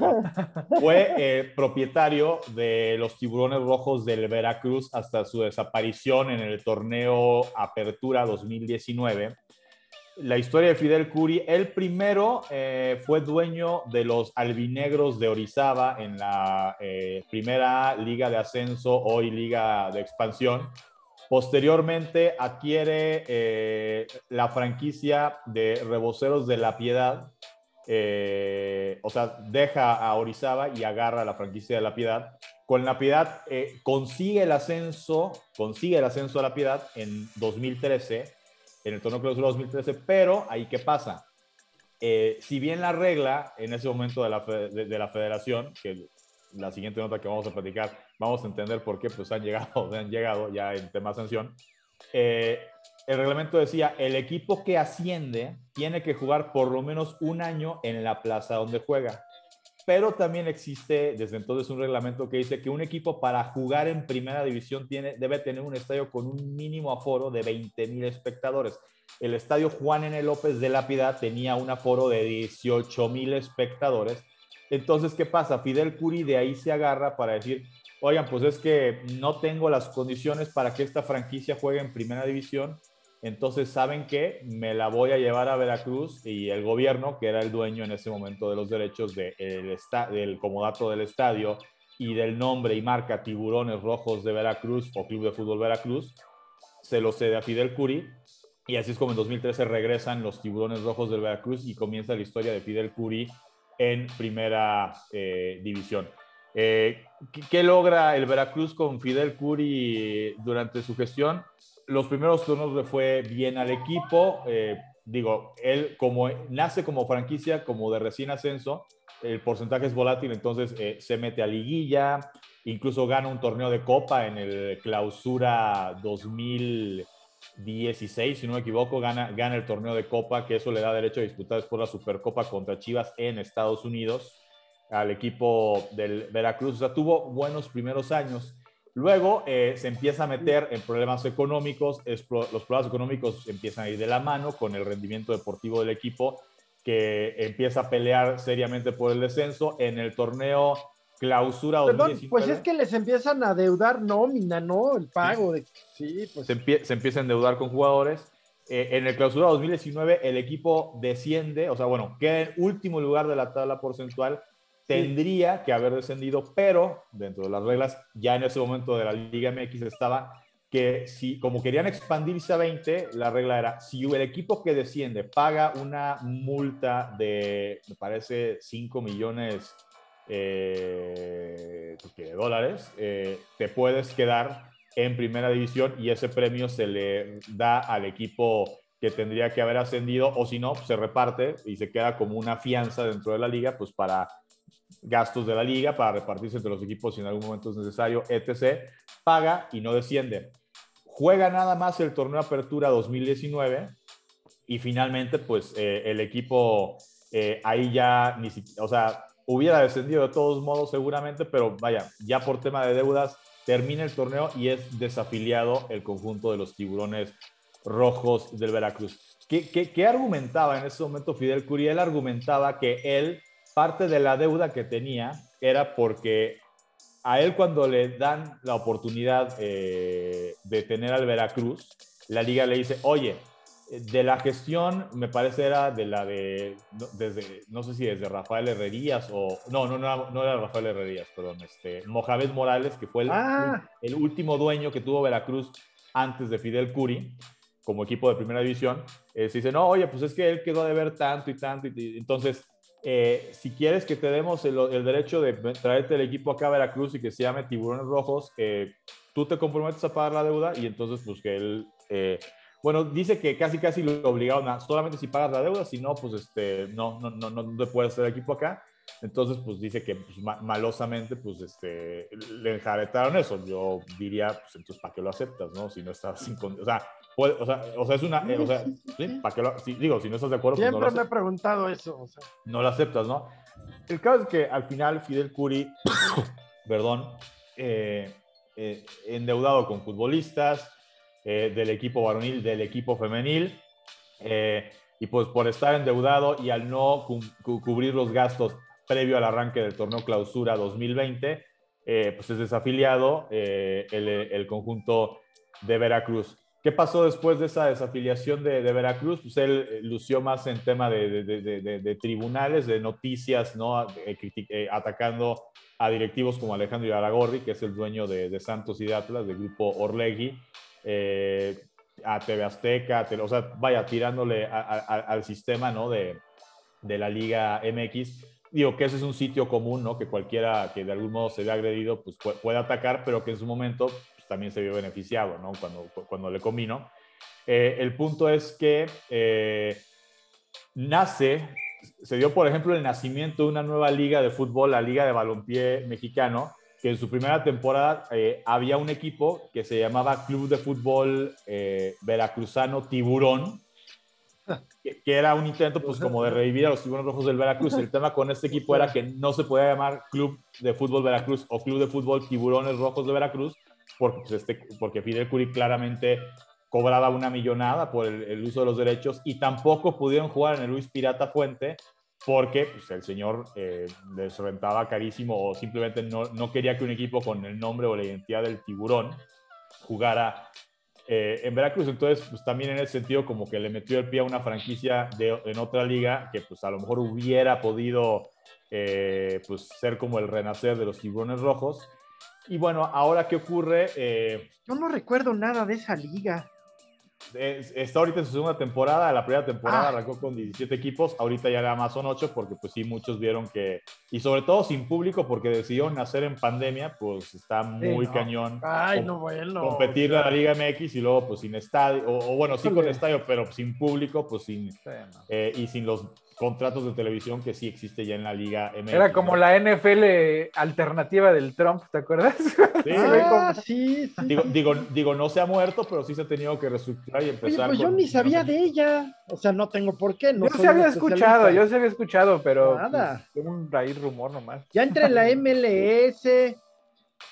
Fue propietario de los tiburones rojos del Veracruz hasta su desaparición en el torneo Apertura 2019. La historia de Fidel Curi, el primero fue dueño de los albinegros de Orizaba en la primera liga de ascenso, hoy liga de expansión Posteriormente adquiere eh, la franquicia de Reboceros de la Piedad, eh, o sea, deja a Orizaba y agarra la franquicia de la Piedad. Con la Piedad eh, consigue el ascenso, consigue el ascenso a la Piedad en 2013, en el torneo clausura 2013, pero ahí qué pasa. si bien la regla en ese momento de la, de la federación, que la siguiente nota que vamos a platicar, vamos a entender por qué pues han llegado, han llegado ya en tema sanción. Eh, el reglamento decía, el equipo que asciende tiene que jugar por lo menos un año en la plaza donde juega. Pero también existe desde entonces un reglamento que dice que un equipo para jugar en primera división tiene, debe tener un estadio con un mínimo aforo de 20 mil espectadores. El estadio Juan N. López de la Piedad tenía un aforo de 18 mil espectadores entonces, ¿qué pasa? Fidel Curi de ahí se agarra para decir, oigan, pues es que no tengo las condiciones para que esta franquicia juegue en primera división. Entonces, ¿saben qué? Me la voy a llevar a Veracruz y el gobierno, que era el dueño en ese momento de los derechos de el del comodato del estadio y del nombre y marca Tiburones Rojos de Veracruz o Club de Fútbol Veracruz, se lo cede a Fidel Curi. Y así es como en 2013 regresan los Tiburones Rojos del Veracruz y comienza la historia de Fidel Curi en primera eh, división. Eh, ¿qué, logra el Veracruz con Fidel Curi durante su gestión? Los primeros turnos le fue bien al equipo. Eh, digo, él como nace como franquicia, como de recién ascenso, el porcentaje es volátil, entonces se mete a liguilla, incluso gana un torneo de copa en el clausura 2000. 16, si no me equivoco, gana, gana el torneo de Copa, que eso le da derecho a disputar después la Supercopa contra Chivas en Estados Unidos al equipo del Veracruz. O sea, tuvo buenos primeros años. Luego eh, se empieza a meter en problemas económicos, los problemas económicos empiezan a ir de la mano con el rendimiento deportivo del equipo, que empieza a pelear seriamente por el descenso. En el torneo Clausura Perdón, Pues es que les empiezan a deudar nómina, ¿no? El pago de. Sí, pues. Se, empieza a endeudar con jugadores. Eh, en el clausura 2019, el equipo desciende, o sea, bueno, queda en último lugar de la tabla porcentual. Tendría que haber descendido, pero dentro de las reglas, ya en ese momento de la Liga MX estaba que si, como querían expandirse a 20, la regla era, si el equipo que desciende paga una multa de, me parece, 5 millones eh, de dólares, eh, te puedes quedar en primera división y ese premio se le da al equipo que tendría que haber ascendido o si no, pues, se reparte y se queda como una fianza dentro de la liga, pues para gastos de la liga, para repartirse entre los equipos si en algún momento es necesario, etc. Paga y no desciende. Juega nada más el torneo Apertura 2019 y finalmente, pues eh, el equipo eh, ahí ya ni siquiera, o sea, hubiera descendido de todos modos seguramente, pero vaya, ya por tema de deudas termina el torneo y es desafiliado el conjunto de los tiburones rojos del Veracruz. ¿Qué, qué, argumentaba en ese momento Fidel Curiel? Argumentaba que él, parte de la deuda que tenía era porque a él cuando le dan la oportunidad eh, de tener al Veracruz, la liga le dice, oye, de la gestión, me parece era de la de, desde, no sé si desde Rafael Herrerías o, no, no, no, no era Rafael Herrerías, perdón, este, Mohamed Morales, que fue el, ah. el último dueño que tuvo Veracruz antes de Fidel Curi, como equipo de primera división, eh, se dice, no, oye, pues es que él quedó de ver tanto y tanto, y, entonces, eh, si quieres que te demos el, el, derecho de traerte el equipo acá a Veracruz y que se llame Tiburones Rojos, eh, tú te comprometes a pagar la deuda y entonces, pues que él bueno, dice que casi casi lo obligaron a solamente si pagas la deuda, si no, pues este, no, no, no, no te puedes hacer equipo acá. Entonces, pues dice que pues, malosamente, pues este, le enjaretaron eso. Yo diría, pues entonces, ¿para qué lo aceptas, no? Si no estás sin. O sea, o, sea, o, sea, es una, o sea, ¿sí? ¿Para lo, digo, si no estás de acuerdo, Siempre pues no me he preguntado eso. O sea. No lo aceptas, ¿no? El caso es que al final Fidel Curi, perdón, eh, eh, endeudado con futbolistas eh, del equipo varonil, del equipo femenil, y pues por estar endeudado y al no cu cubrir los gastos previo al arranque del torneo clausura 2020, pues es desafiliado el, el conjunto de Veracruz. ¿Qué pasó después de esa desafiliación de, Veracruz? Pues él eh, lució más en tema de, tribunales, de noticias, ¿no? Eh, eh, atacando a directivos como Alejandro Yaragorri, que es el dueño de, Santos y de Atlas, del grupo Orlegui, a TV Azteca, o sea, vaya, tirándole al sistema, ¿no? De, la Liga MX. Digo que ese es un sitio común, ¿no? Que cualquiera que de algún modo se vea agredido, pues puede atacar, pero que en su momento también se vio beneficiado, ¿no? Cuando, cuando le combino. Eh, el punto es que eh, nace, se dio, por ejemplo, el nacimiento de una nueva liga de fútbol, la Liga de Balompié Mexicano, que en su primera temporada eh, había un equipo que se llamaba Club de Fútbol Veracruzano Tiburón, que, era un intento pues como de revivir a los tiburones rojos del Veracruz. El tema con este equipo era que no se podía llamar Club de Fútbol Veracruz o Club de Fútbol Tiburones Rojos de Veracruz, porque, pues, este, porque Fidel Curi claramente cobraba una millonada por el, uso de los derechos y tampoco pudieron jugar en el Luis Pirata Fuente porque pues, el señor eh, les rentaba carísimo o simplemente no, no, quería que un equipo con el nombre o la identidad del tiburón jugara eh, en Veracruz. Entonces, pues también en ese sentido como que le metió el pie a una franquicia de, en otra liga que pues a lo mejor hubiera podido eh, pues ser como el renacer de los tiburones rojos y bueno, ahora qué ocurre. Eh, Yo no recuerdo nada de esa liga. está ahorita en su segunda temporada. La primera temporada ah. arrancó con 17 equipos. Ahorita ya nada más son 8 porque pues sí, muchos vieron que... Y sobre todo sin público porque decidieron nacer en pandemia, pues está muy cañón. Ay, no, bueno. Competir la Liga MX y luego pues sin estadio, o, bueno, sí con estadio, pero sin público, pues sin... Eh, y sin los contratos de televisión que sí existe ya en la Liga MX. Era como la NFL alternativa del Trump, ¿te acuerdas? Sí, ah, sí, Digo, digo, digo, no se ha muerto, pero sí se ha tenido que reestructurar y empezar. pues yo ni sabía de ella. O sea, no tengo por qué. No yo se había escuchado, yo se había escuchado, pero. Nada. Pues, un raíz rumor nomás. Ya entre la MLS,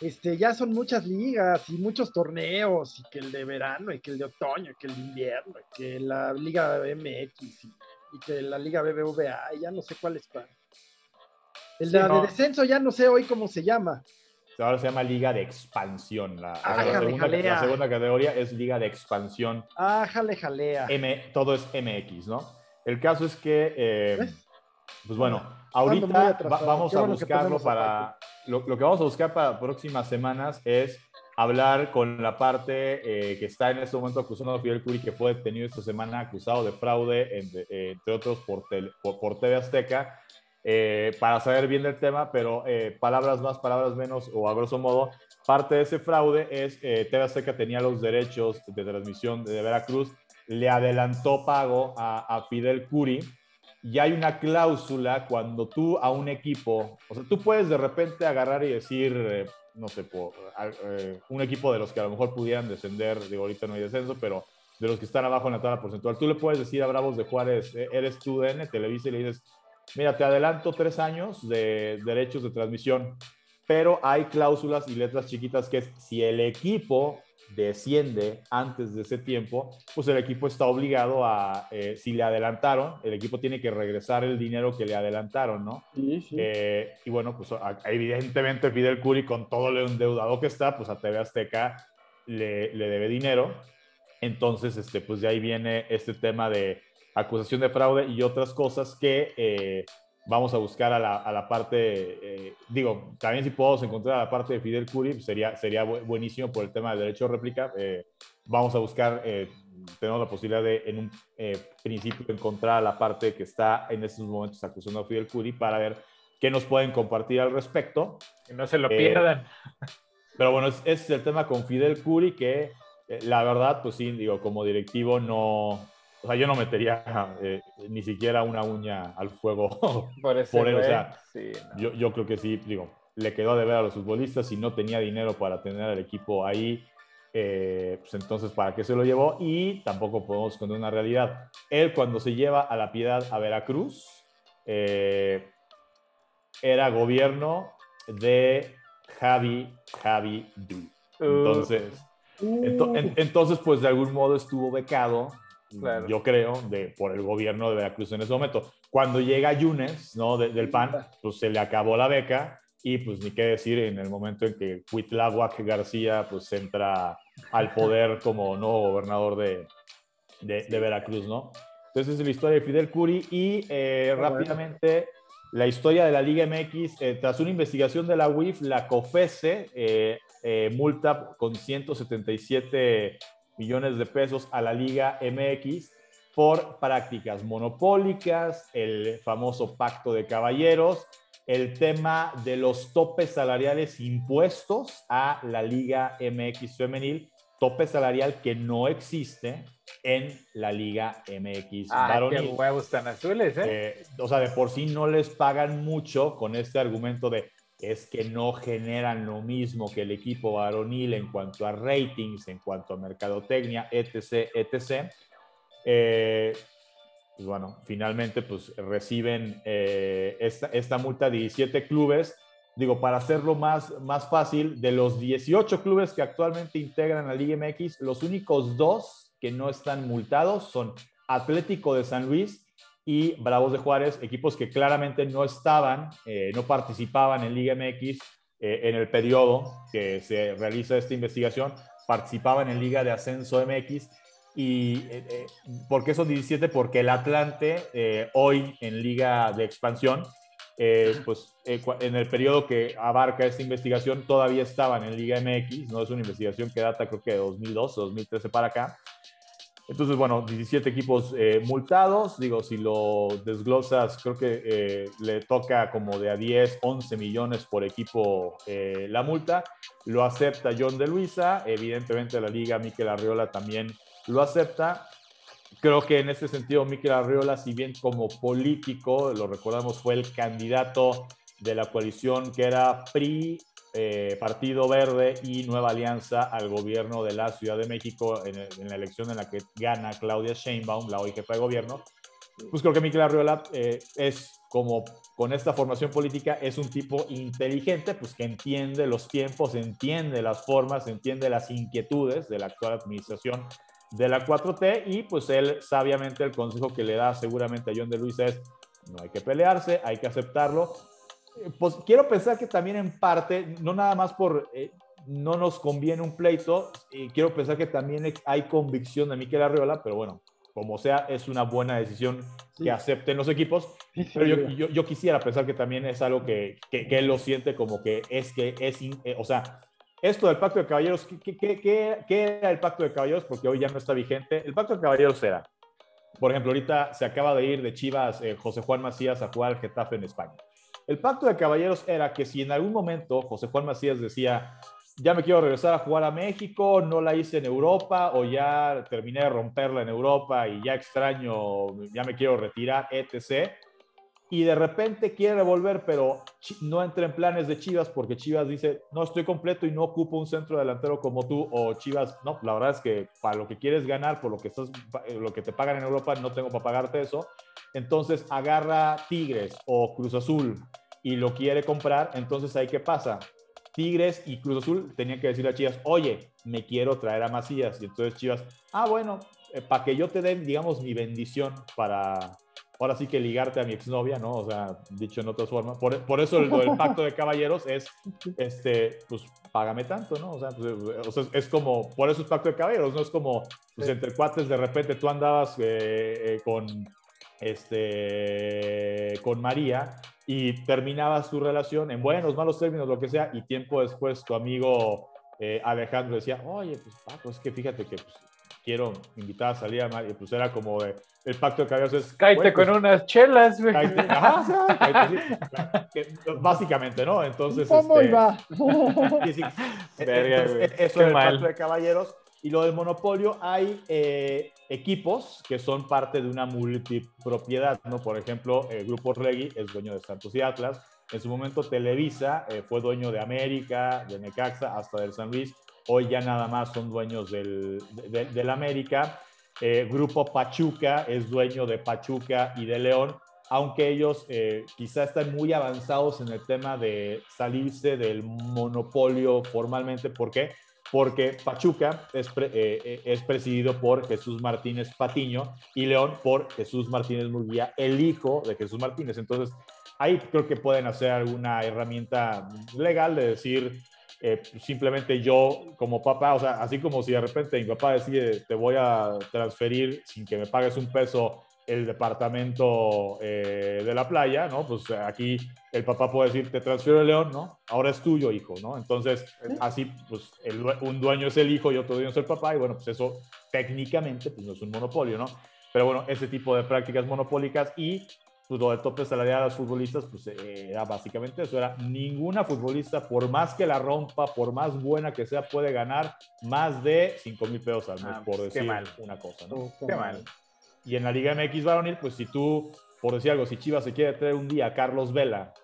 este, ya son muchas ligas y muchos torneos, y que el de verano, y que el de otoño, y que el de invierno, y que la Liga MX. Y y que la Liga BBVA, ya no sé cuál es cuál. El de, descenso ya no sé hoy cómo se llama. Ahora se llama Liga de Expansión. La, segunda, categoría es Liga de Expansión. Ah, jale, jalea. M, todo es MX, ¿no? El caso es que, eh, pues bueno, ahorita vamos a buscarlo para. Lo, lo, que vamos a buscar para próximas semanas es hablar con la parte eh, que está en este momento acusando a Fidel Curi, que fue detenido esta semana acusado de fraude, entre, otros por, por, TV Azteca, eh, para saber bien del tema, pero eh, palabras más, palabras menos, o a grosso modo, parte de ese fraude es TV Azteca tenía los derechos de transmisión de Veracruz, le adelantó pago a, a Fidel Curi, y hay una cláusula cuando tú a un equipo, o sea, tú puedes de repente agarrar y decir, no sé, por, eh, un equipo de los que a lo mejor pudieran descender, digo, ahorita no hay descenso, pero de los que están abajo en la tabla porcentual, tú le puedes decir a Bravos de Juárez, eh, eres tú DN, Televisa, y le dices, mira, te adelanto tres años de derechos de transmisión, pero hay cláusulas y letras chiquitas que es si el equipo desciende antes de ese tiempo, pues el equipo está obligado a, eh, si le adelantaron, el equipo tiene que regresar el dinero que le adelantaron, ¿no? Sí, sí. Eh, y bueno, pues evidentemente Fidel Curi con todo lo endeudado que está, pues a TV Azteca le, le debe dinero. Entonces, este, pues de ahí viene este tema de acusación de fraude y otras cosas que eh, vamos a buscar a la, a la parte, eh, digo, también si podemos encontrar a la parte de Fidel Curi, pues sería, sería buenísimo por el tema del derecho de réplica. Eh, vamos a buscar, eh, tenemos la posibilidad de en un principio encontrar a la parte que está en estos momentos acusando a Fidel Curi para ver qué nos pueden compartir al respecto. Que no se lo pierdan. Pero bueno, ese es el tema con Fidel Curi que la verdad, pues sí, digo, como directivo no, o sea, yo no metería eh, ni siquiera una uña al fuego por, él. O sea, yo, yo, creo que sí, digo, le quedó de ver a los futbolistas y no tenía dinero para tener al equipo ahí. eh, pues entonces, ¿para qué se lo llevó? Y tampoco podemos esconder una realidad. Él cuando se lleva a la piedad a Veracruz, eh, era gobierno de Javi, Javi Du. Entonces, Uh, entonces, pues de algún modo estuvo becado, Claro. yo creo, de, por el gobierno de Veracruz en ese momento. Cuando llega Yunes, ¿no? De- del PAN, pues se le acabó la beca y pues ni qué decir en el momento en que Cuitláhuac García pues entra al poder como nuevo gobernador de, de, de Veracruz, ¿no? Entonces es la historia de Fidel Curi y eh, rápidamente la historia de la Liga MX, eh, tras una investigación de la UIF, la COFESE eh, eh, multa con 177 millones de pesos a la Liga MX por prácticas monopólicas, el famoso pacto de caballeros, el tema de los topes salariales impuestos a la Liga MX femenil, tope salarial que no existe en la Liga MX Ah, qué huevos tan azules, ¿eh? Eh, o sea, de por sí no les pagan mucho con este argumento de es que no generan lo mismo que el equipo varonil en cuanto a ratings, en cuanto a mercadotecnia, etc., etc. Eh, pues bueno, finalmente pues reciben eh, esta, esta multa de 17 clubes. Digo, para hacerlo más, más fácil, de los 18 clubes que actualmente integran la Liga MX, los únicos dos que no están multados son Atlético de San Luis y Bravos de Juárez, equipos que claramente no estaban, eh, no participaban en Liga MX eh, en el periodo que se realiza esta investigación, participaban en Liga de Ascenso MX. ¿Y eh, eh, por qué son 17? Porque el Atlante, hoy en Liga de Expansión, pues en el periodo que abarca esta investigación todavía estaban en Liga MX, no es una investigación que data creo que de 2012 o 2013 para acá. Entonces, bueno, 17 equipos eh, multados. Digo, si lo desglosas, creo que eh, le toca como de a 10, 11 millones por equipo eh, la multa. Lo acepta John de Luisa. Evidentemente, la liga Miquel Arriola también lo acepta. Creo que en este sentido, Miquel Arriola, si bien como político, lo recordamos, fue el candidato de la coalición que era PRI, eh, Partido Verde y Nueva Alianza al gobierno de la Ciudad de México en, la elección en la que gana Claudia Sheinbaum, la hoy jefa de gobierno. Pues creo que Miquel Arriola eh, es como con esta formación política, es un tipo inteligente, pues que entiende los tiempos, entiende las formas, entiende las inquietudes de la actual administración de la 4T y pues él sabiamente el consejo que le da seguramente a John de Luisa es no hay que pelearse, hay que aceptarlo. Eh, Pues quiero pensar que también en parte, no nada más por eh, no nos conviene un pleito, y quiero pensar que también hay convicción de Miquel Arriola, pero bueno, como sea, es una buena decisión Sí. que acepten los equipos. sí, Pero yo, yo, yo quisiera pensar que también es algo que, que, que él lo siente como que es que es, eh, o sea, esto del pacto de caballeros, ¿qué, qué, qué, qué- qué era el pacto de caballeros? Porque hoy ya no está vigente. El pacto de caballeros era, por ejemplo, ahorita se acaba de ir de Chivas eh, José Juan Macías a jugar al Getafe en España. El pacto de caballeros era que si en algún momento José Juan Macías decía, ya me quiero regresar a jugar a México, no la hice en Europa o ya terminé de romperla en Europa y ya extraño, ya me quiero retirar, etc. Y de repente quiere volver, pero no entra en planes de Chivas porque Chivas dice, no estoy completo y no ocupo un centro delantero como tú, o Chivas, no, la verdad es que para lo que quieres ganar, por lo que, estás, eh, lo que te pagan en Europa, no tengo para pagarte eso. Entonces agarra Tigres o Cruz Azul y lo quiere comprar, entonces ahí qué pasa? Tigres y Cruz Azul tenían que decirle a Chivas, oye, me quiero traer a Macías. Y entonces Chivas, ah, bueno, para que yo te den, digamos, mi bendición para, ahora sí que ligarte a mi exnovia, ¿no? O sea, dicho en otras formas. Por, por eso el, pacto de caballeros es, este, pues, págame tanto, ¿no? O sea, pues, o sea, es como, por eso es pacto de caballeros, ¿no? Es como, pues, entre cuates, de repente tú andabas eh, eh, con, este, con María y terminabas tu relación en buenos, malos términos, lo que sea, y tiempo después tu amigo eh, Alejandro decía, oye, pues Paco, es que fíjate que pues, quiero invitar a salir a María, pues era como de, el pacto de caballeros es... Cállate "Güey, pues, con unas chelas, güey. cállate". Ajá, cállate, sí. Que- básicamente, ¿no? Entonces, ¿Cómo este, iba? Sí, sí. Verga, Entonces, güey. eso del mal. pacto de caballeros. Y lo del monopolio, hay eh, equipos que son parte de una multipropiedad, ¿no? Por ejemplo, el Grupo Regui es dueño de Santos y Atlas. En su momento Televisa eh, fue dueño de América, de Necaxa, hasta del San Luis. Hoy ya nada más son dueños del, del América. Eh, Grupo Pachuca es dueño de Pachuca y de León, aunque ellos eh, quizá están muy avanzados en el tema de salirse del monopolio formalmente. ¿Por qué? Porque Pachuca es, eh, es presidido por Jesús Martínez Patiño y León por Jesús Martínez Murguía, el hijo de Jesús Martínez. Entonces, ahí creo que pueden hacer alguna herramienta legal de decir, eh, simplemente yo como papá, o sea, así como si de repente mi papá decide, te voy a transferir sin que me pagues un peso el departamento eh, de la playa, ¿no? Pues aquí el papá puede decir, te transfiero el león, ¿no? Ahora es tuyo, hijo, ¿no? Entonces, así, pues un dueño es el hijo y otro dueño es el papá, y bueno, pues eso técnicamente pues no es un monopolio, ¿no? Pero bueno, ese tipo de prácticas monopólicas y pues lo de tope salarial a los futbolistas, pues eh, era básicamente eso, era ninguna futbolista, por más que la rompa, por más buena que sea, puede ganar más de 5 mil pesos al mes, ah, por pues, decir una cosa, ¿no? Qué mal. Y en la Liga MX varonil, pues si tú, por decir algo, si Chivas se quiere traer un día a Carlos Vela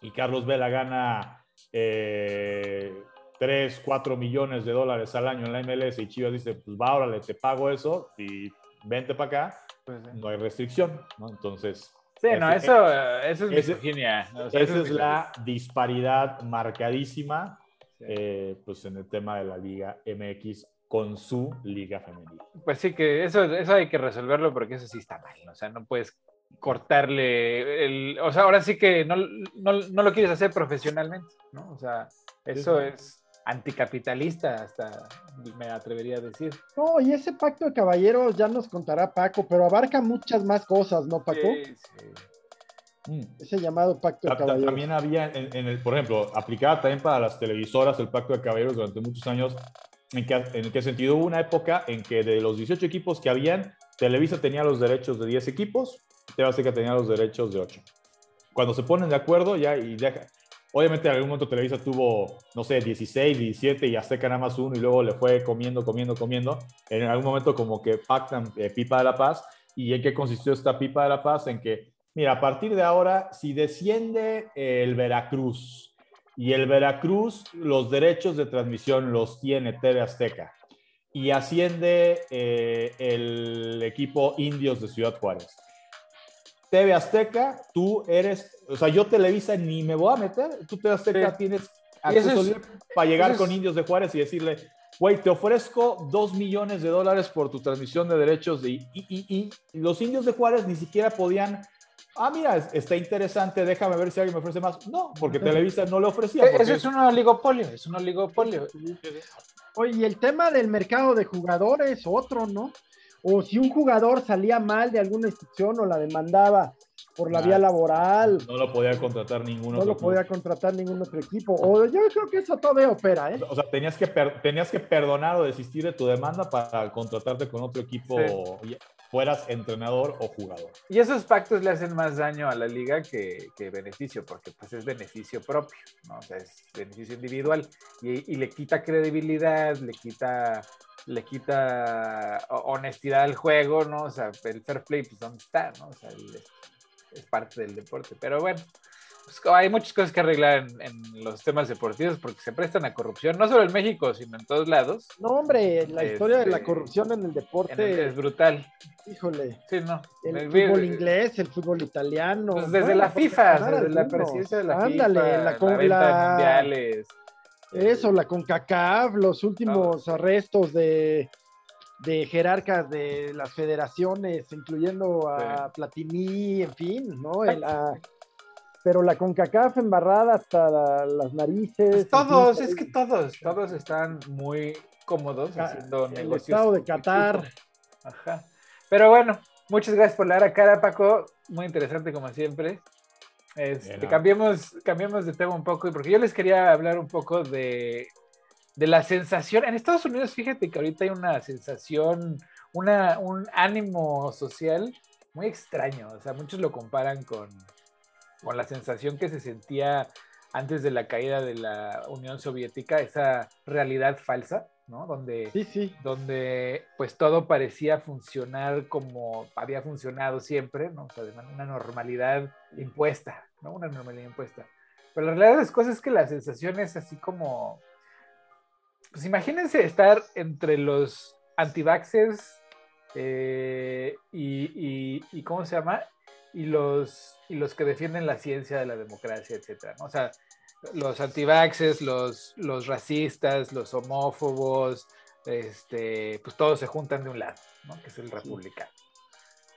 y Carlos Vela gana eh, 3, 4 millones de dólares al año en la MLS y Chivas dice, pues va, órale, te pago eso y vente para acá, pues, no hay restricción, ¿no? Entonces Sí, no, eso, eso es Virginia. esa es, la disparidad marcadísima eh, pues en el tema de la Liga MX con su Liga Femenina. Pues sí, que eso, eso hay que resolverlo porque eso sí está mal. O sea, no puedes cortarle el. O sea, ahora sí que no, no, no lo quieres hacer profesionalmente, ¿no? O sea, eso es anticapitalista, hasta me atrevería a decir. No, y ese pacto de caballeros ya nos contará Paco, pero abarca muchas más cosas, ¿no, Paco? Sí, sí. Mm. Ese llamado pacto de caballeros. También había, en, el, por ejemplo, aplicaba también para las televisoras el pacto de caballeros durante muchos años. ¿En qué, en qué sentido? Hubo una época en que de los 18 equipos que habían, Televisa tenía los derechos de 10 equipos, que tenía los derechos de 8. Cuando se ponen de acuerdo ya y deja, Obviamente en algún momento Televisa tuvo, no sé, 16, 17 y Azteca nada más uno y luego le fue comiendo, comiendo, comiendo. En algún momento como que pactan eh, Pipa de la Paz. ¿Y en qué consistió esta Pipa de la Paz? En que, mira, a partir de ahora, si desciende el Veracruz y el Veracruz los derechos de transmisión los tiene TV Azteca y asciende eh, el equipo Indios de Ciudad Juárez TV Azteca, tú eres, o sea, yo Televisa ni me voy a meter, tú TV Azteca tienes acceso para llegar con Indios de Juárez y decirle, güey, te ofrezco dos millones de dólares por tu transmisión de derechos de, y, y, y, los Indios de Juárez ni siquiera podían, ah, mira, está interesante, déjame ver si alguien me ofrece más. No, porque Televisa no le ofrecía. Eh, eso es un oligopolio, es un oligopolio. Oye, y el tema del mercado de jugadores, otro, ¿no? O si un jugador salía mal de alguna institución o la demandaba por la vía laboral. No lo podía contratar ningún otro. No lo podía contratar ningún otro equipo. O yo creo que eso todavía opera, ¿eh? O sea, tenías que, tenías que perdonar o desistir de tu demanda para contratarte con otro equipo, fueras entrenador o jugador. Y esos pactos le hacen más daño a la liga que, que beneficio, porque pues es beneficio propio, ¿no? O sea, es beneficio individual y, y le quita credibilidad, le quita le quita honestidad al juego, ¿no? O sea, el fair play, pues, ¿dónde está, no? O sea, es parte del deporte. Pero bueno, pues, hay muchas cosas que arreglar en, los temas deportivos porque se prestan a corrupción, no solo en México, sino en todos lados. No, hombre, la historia de la este, corrupción en el deporte es brutal. Híjole. Sí, no. El, fútbol inglés, el fútbol italiano. Pues desde la FIFA, desde la presidencia de la Ándale, FIFA, la, la venta de mundiales. Eso, la CONCACAF, los últimos arrestos de, de jerarcas de las federaciones, incluyendo a Platini, en fin, ¿no? pero la CONCACAF embarrada hasta las narices. Pues todos, es que todos, todos están muy cómodos haciendo el negocios. El estado de Qatar. Ajá. Pero bueno, muchas gracias por la cara, Paco. Muy interesante como siempre. Este, cambiemos, cambiemos de tema un poco, porque yo les quería hablar un poco de, de la sensación. En Estados Unidos, fíjate que ahorita hay una sensación, una, un ánimo social muy extraño. O sea, muchos lo comparan con, con la sensación que se sentía antes de la caída de la Unión Soviética, esa realidad falsa, ¿no? Donde, donde pues todo parecía funcionar como había funcionado siempre, ¿no? O sea, de una normalidad impuesta, ¿no? Una normalidad impuesta. Pero la realidad de las cosas es que la sensación es así como, pues imagínense estar entre los antivaxes eh, y, y, y, ¿cómo se llama? Y los, y los que defienden la ciencia de la democracia, etcétera, ¿no? O sea, los antivaxes, los, los racistas, los homófobos, este, pues todos se juntan de un lado, ¿no? Que es el republicano.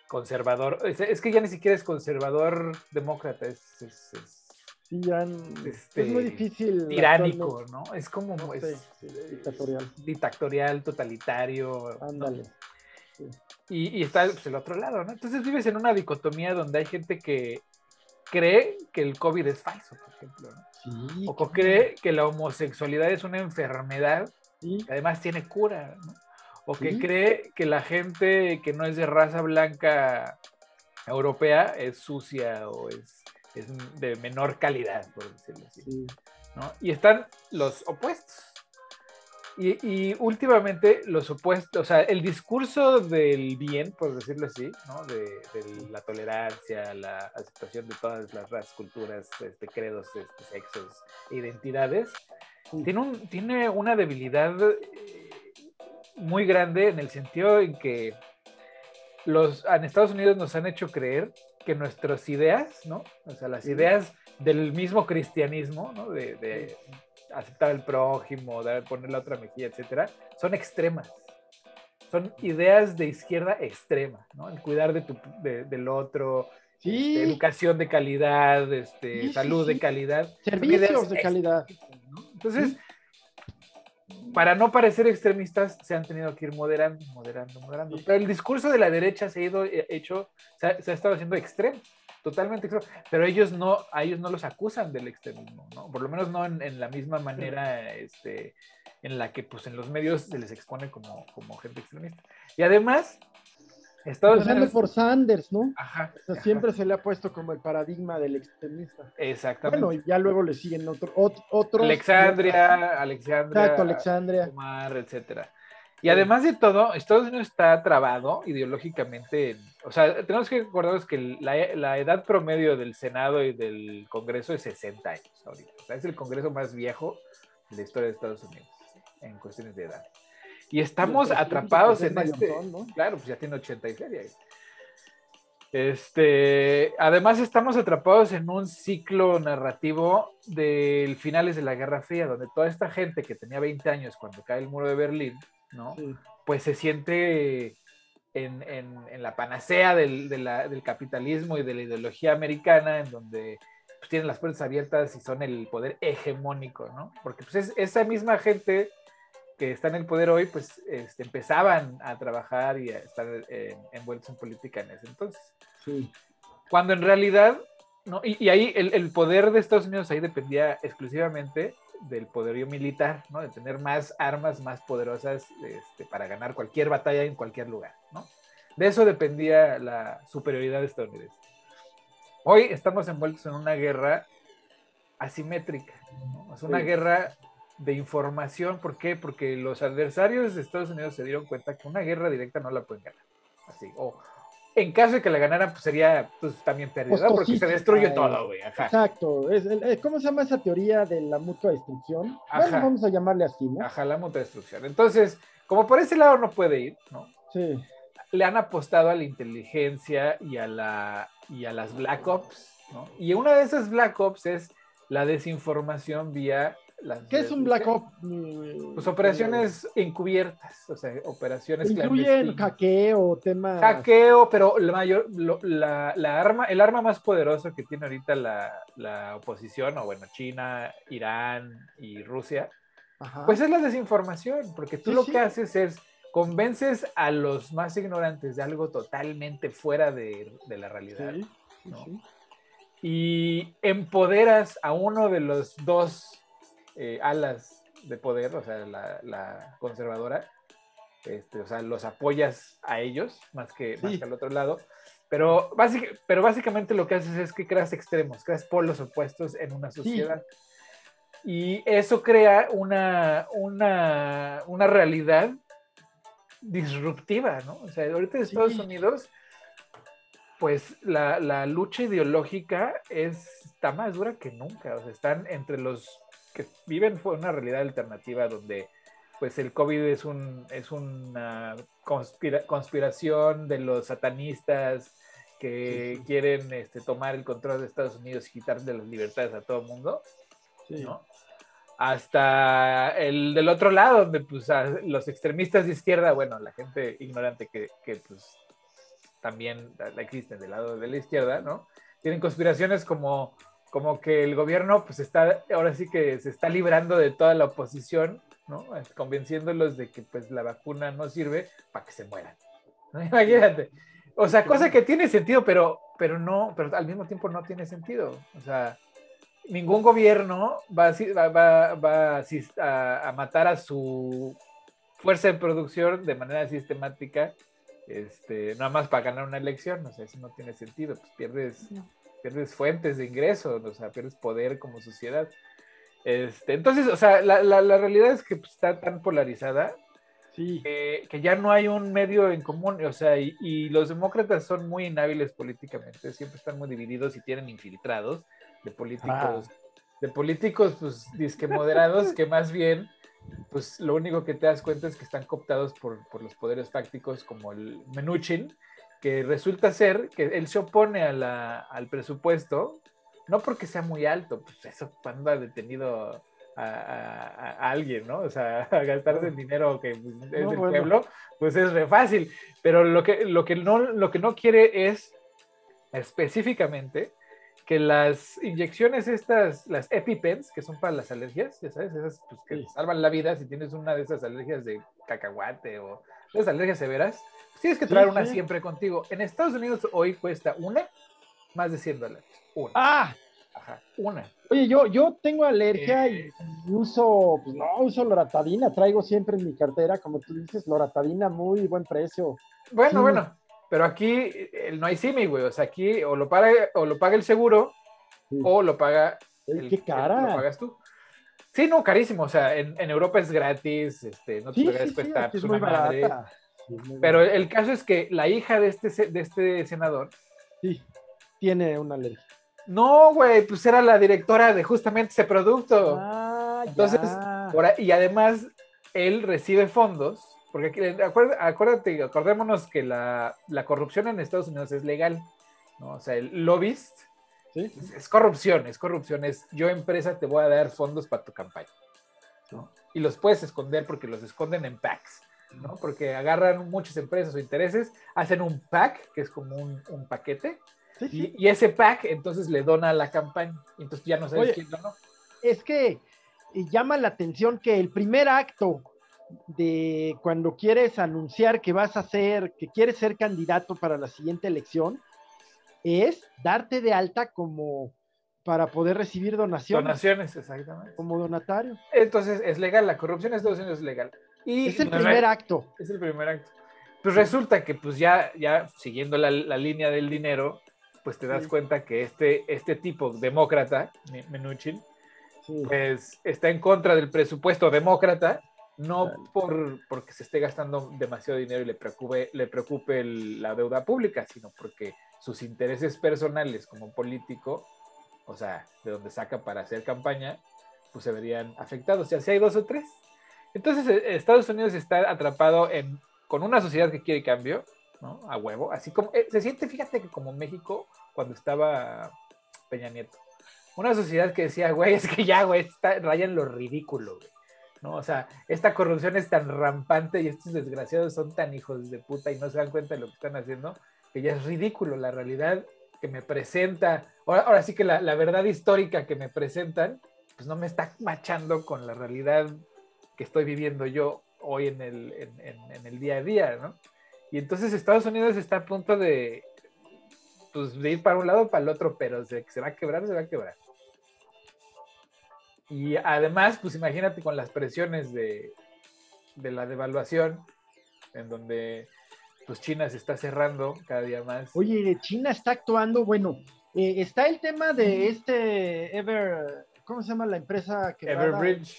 Conservador, es, es que ya ni siquiera es conservador demócrata, es, es, es Sí, ya este, es muy difícil. Tiránico, ¿no? Es como No es, sé, sí, dictatorial. dictatorial, totalitario. ¿no? Ándale. Y, y está pues, el otro lado, ¿no? Entonces vives en una dicotomía donde hay gente que cree que el COVID es falso, por ejemplo, ¿no? Sí, O cree que la homosexualidad es una enfermedad sí, que además tiene cura, ¿no? O que Sí. cree que la gente que no es de raza blanca europea es sucia o es, es de menor calidad, por decirlo así. sí. ¿no? Y están los opuestos. Y, y últimamente los opuestos, o sea, el discurso del bien, por decirlo así, ¿no? de, de la tolerancia, la aceptación de todas las razas, culturas, este, credos, este, sexos, identidades, Sí. tiene, un, tiene una debilidad eh, muy grande en el sentido en que los, en Estados Unidos nos han hecho creer que nuestras ideas, ¿no? O sea, las ideas del mismo cristianismo, ¿no? De, de aceptar al prójimo, de poner la otra mejilla, etcétera, son extremas. Son ideas de izquierda extrema, ¿no? El cuidar de tu, de- del otro, Sí, este, educación de calidad, este, Sí, salud sí. de calidad. Servicios de calidad. ¿no? Entonces, para no parecer extremistas, se han tenido que ir moderando, moderando, moderando. Pero el discurso de la derecha se ha ido eh, hecho, se ha, se ha estado haciendo extremo, totalmente. Pero ellos no, a ellos no los acusan del extremismo, ¿no? Por lo menos no en, en la misma manera este, en la que pues en los medios se les expone como, como gente extremista. Y además, Estados Empezando Unidos... por Sanders, ¿no? Ajá, O sea, ajá, siempre se le ha puesto como el paradigma del extremista. Exactamente. Bueno, y ya luego le siguen otro, ot- otros. Alexandria, Alexandria, Exacto, Alexandria. Omar, etcétera. Y además de todo, Estados Unidos está trabado ideológicamente. en- o sea, tenemos que acordarnos que la, la edad promedio del Senado y del Congreso es 60 años ahorita. O sea, es el Congreso más viejo de la historia de Estados Unidos en cuestiones de edad. Y estamos atrapados pues, es en este. mayortón, ¿no? Claro, pues ya tiene 80 y feria. Este, además estamos atrapados en un ciclo narrativo del finales de la Guerra Fría, donde toda esta gente que tenía 20 años cuando cae el muro de Berlín, ¿no? Sí. Pues se siente en, en- en la panacea del, de la- del capitalismo y de la ideología americana, en donde pues, tienen las puertas abiertas y son el poder hegemónico, ¿no? Porque pues es esa misma gente que está en el poder hoy, pues este, empezaban a trabajar y a estar eh, envueltos en política en ese entonces. Sí. Cuando en realidad, ¿no? y, y ahí el, el poder de Estados Unidos ahí dependía exclusivamente del poderío militar, ¿no? De tener más armas más poderosas este, para ganar cualquier batalla en cualquier lugar, ¿no? De eso dependía la superioridad estadounidense. Hoy estamos envueltos en una guerra asimétrica, ¿no? Es una Sí. guerra de información, ¿por qué? Porque los adversarios de Estados Unidos se dieron cuenta que una guerra directa no la pueden ganar. Así, o en caso de que la ganaran, pues sería pues, también pérdida, ¿no? porque se destruye todo, güey. Ajá. Exacto. Es eh, ¿Cómo se llama esa teoría de la mutua destrucción? Ajá. Bueno, vamos a llamarle así, ¿no? Ajá, la mutua destrucción. Entonces, como por ese lado no puede ir, ¿no? Sí. Le han apostado a la inteligencia y a, la, y a las Black Ops, ¿no? Y una de esas Black Ops es la desinformación vía las ¿Qué es un Black Ops? Pues operaciones encubiertas, o sea, operaciones Incluyen hackeo, temas. Hackeo, pero la mayor, lo- la, la arma, el arma más poderosa que tiene ahorita la, la oposición, o bueno, China, Irán y Rusia, Ajá. pues es la desinformación, porque tú Sí, lo sí. que haces es convences a los más ignorantes de algo totalmente fuera de, de la realidad Sí, ¿no? y empoderas a uno de los dos eh, alas de poder, o sea, la, la conservadora, este, o sea, los apoyas a ellos más que, más Sí. que al otro lado. Pero, básic- pero básicamente lo que haces es que creas extremos, creas polos opuestos en una sociedad. Y eso crea una, una, una realidad disruptiva, ¿no? O sea, ahorita en Estados Sí. Unidos, pues la, la lucha ideológica es, está más dura que nunca. O sea, están entre los que viven fue una realidad alternativa donde pues el COVID es, un, es una conspiración de los satanistas que quieren este, tomar el control de Estados Unidos y quitarle las libertades a todo el mundo, ¿no? Hasta el del otro lado, donde pues los extremistas de izquierda, bueno, la gente ignorante que, que pues también existen del lado de la izquierda, ¿no? Tienen conspiraciones como, como que el gobierno pues está, ahora sí que se está librando de toda la oposición, ¿no? Convenciéndolos de que pues la vacuna no sirve para que se mueran. Imagínate. O sea, cosa que tiene sentido, pero, pero no, pero al mismo tiempo no tiene sentido. O sea, ningún gobierno va, a, matar a su fuerza de producción de manera sistemática, este, nada más para ganar una elección. O sea, eso no tiene sentido. Pues pierdes, pierdes fuentes de ingreso, o sea, pierdes poder como sociedad. Este, entonces, o sea, la, la, la realidad es que pues, está tan polarizada que ya no hay un medio en común, o sea, y, los demócratas son muy inhábiles políticamente, siempre están muy divididos y tienen infiltrados de políticos, ah. de políticos, pues, disque moderados, que más bien, pues, lo único que te das cuenta es que están cooptados por, los poderes fácticos como el Menuchin, que resulta ser que él se opone a la, al presupuesto, no porque sea muy alto, pues eso cuando ha detenido a, alguien, ¿no? O sea, a gastarse el dinero que pues, es del pueblo, pues es re fácil. Pero lo que, lo, que no, lo que no quiere es específicamente que las inyecciones estas, las EpiPens, que son para las alergias, ya sabes, esas pues, que salvan la vida si tienes una de esas alergias de cacahuate o esas alergias severas, pues tienes que traer una siempre contigo. En Estados Unidos hoy cuesta una más de 100 dólares. Una. Ah, Ajá, una. Oye, yo, yo tengo alergia y eh. uso, pues no, uso loratadina, traigo siempre en mi cartera, como tú dices, loratadina, muy buen precio. Bueno, bueno, pero aquí no hay simi, güey, o sea, aquí o lo paga, o lo paga el seguro, o lo paga... El, ¿Qué cara? lo pagas tú. Sí, no, carísimo, o sea, en, Europa es gratis, este, no te sí, cuesta una madre. Pero el caso es que la hija de este, de este senador... Sí, tiene una alergia. No, güey, pues era la directora de justamente ese producto. Ah, Entonces, y además, él recibe fondos, porque acuérdate, acordémonos que la, corrupción en Estados Unidos es legal, ¿no? O sea, el lobbyist es, corrupción, es corrupción, es yo empresa te voy a dar fondos para tu campaña, ¿no? Y los puedes esconder porque los esconden en packs, ¿no? Porque agarran muchas empresas o intereses, hacen un pack, que es como un, un paquete, y, ese pack entonces le dona a la campaña. Y entonces ya no sabes quién donó. Es que eh, llama la atención que el primer acto de cuando quieres anunciar que vas a ser, que quieres ser candidato para la siguiente elección, es darte de alta como para poder recibir donaciones. Donaciones, exactamente. Como donatario. Entonces es legal, la corrupción en Estados Unidos es legal. Y es el primer acto. Es el primer acto. Pues resulta que pues ya, ya siguiendo la, la línea del dinero, pues te das cuenta que este, este tipo demócrata, Menuchin, pues está en contra del presupuesto demócrata, no por porque se esté gastando demasiado dinero y le preocupe, le preocupe la deuda pública, sino porque sus intereses personales como político, o sea, de donde saca para hacer campaña, pues se verían afectados. Sea, si hay dos o tres. Entonces, eh, Estados Unidos está atrapado en, con una sociedad que quiere cambio, a huevo, así como, eh, se siente, fíjate que como México cuando estaba Peña Nieto, una sociedad que decía, güey, es que ya, güey, está, rayan lo ridículo, ¿no? O sea, esta corrupción es tan rampante y estos desgraciados son tan hijos de puta y no se dan cuenta de lo que están haciendo, que ya es ridículo la realidad que me presenta, ahora, sí que la, verdad histórica que me presentan, pues no me está machando con la realidad que estoy viviendo yo hoy en el, en el día a día, ¿no? Y entonces Estados Unidos está a punto de, pues, ir para un lado o para el otro, pero se, se va a quebrar, se va a quebrar. Y además, pues imagínate con las presiones de, de la devaluación, en donde pues China se está cerrando cada día más. Oye, China está actuando, bueno, eh, está el tema de este Ever, ¿cómo se llama la empresa que Everbridge?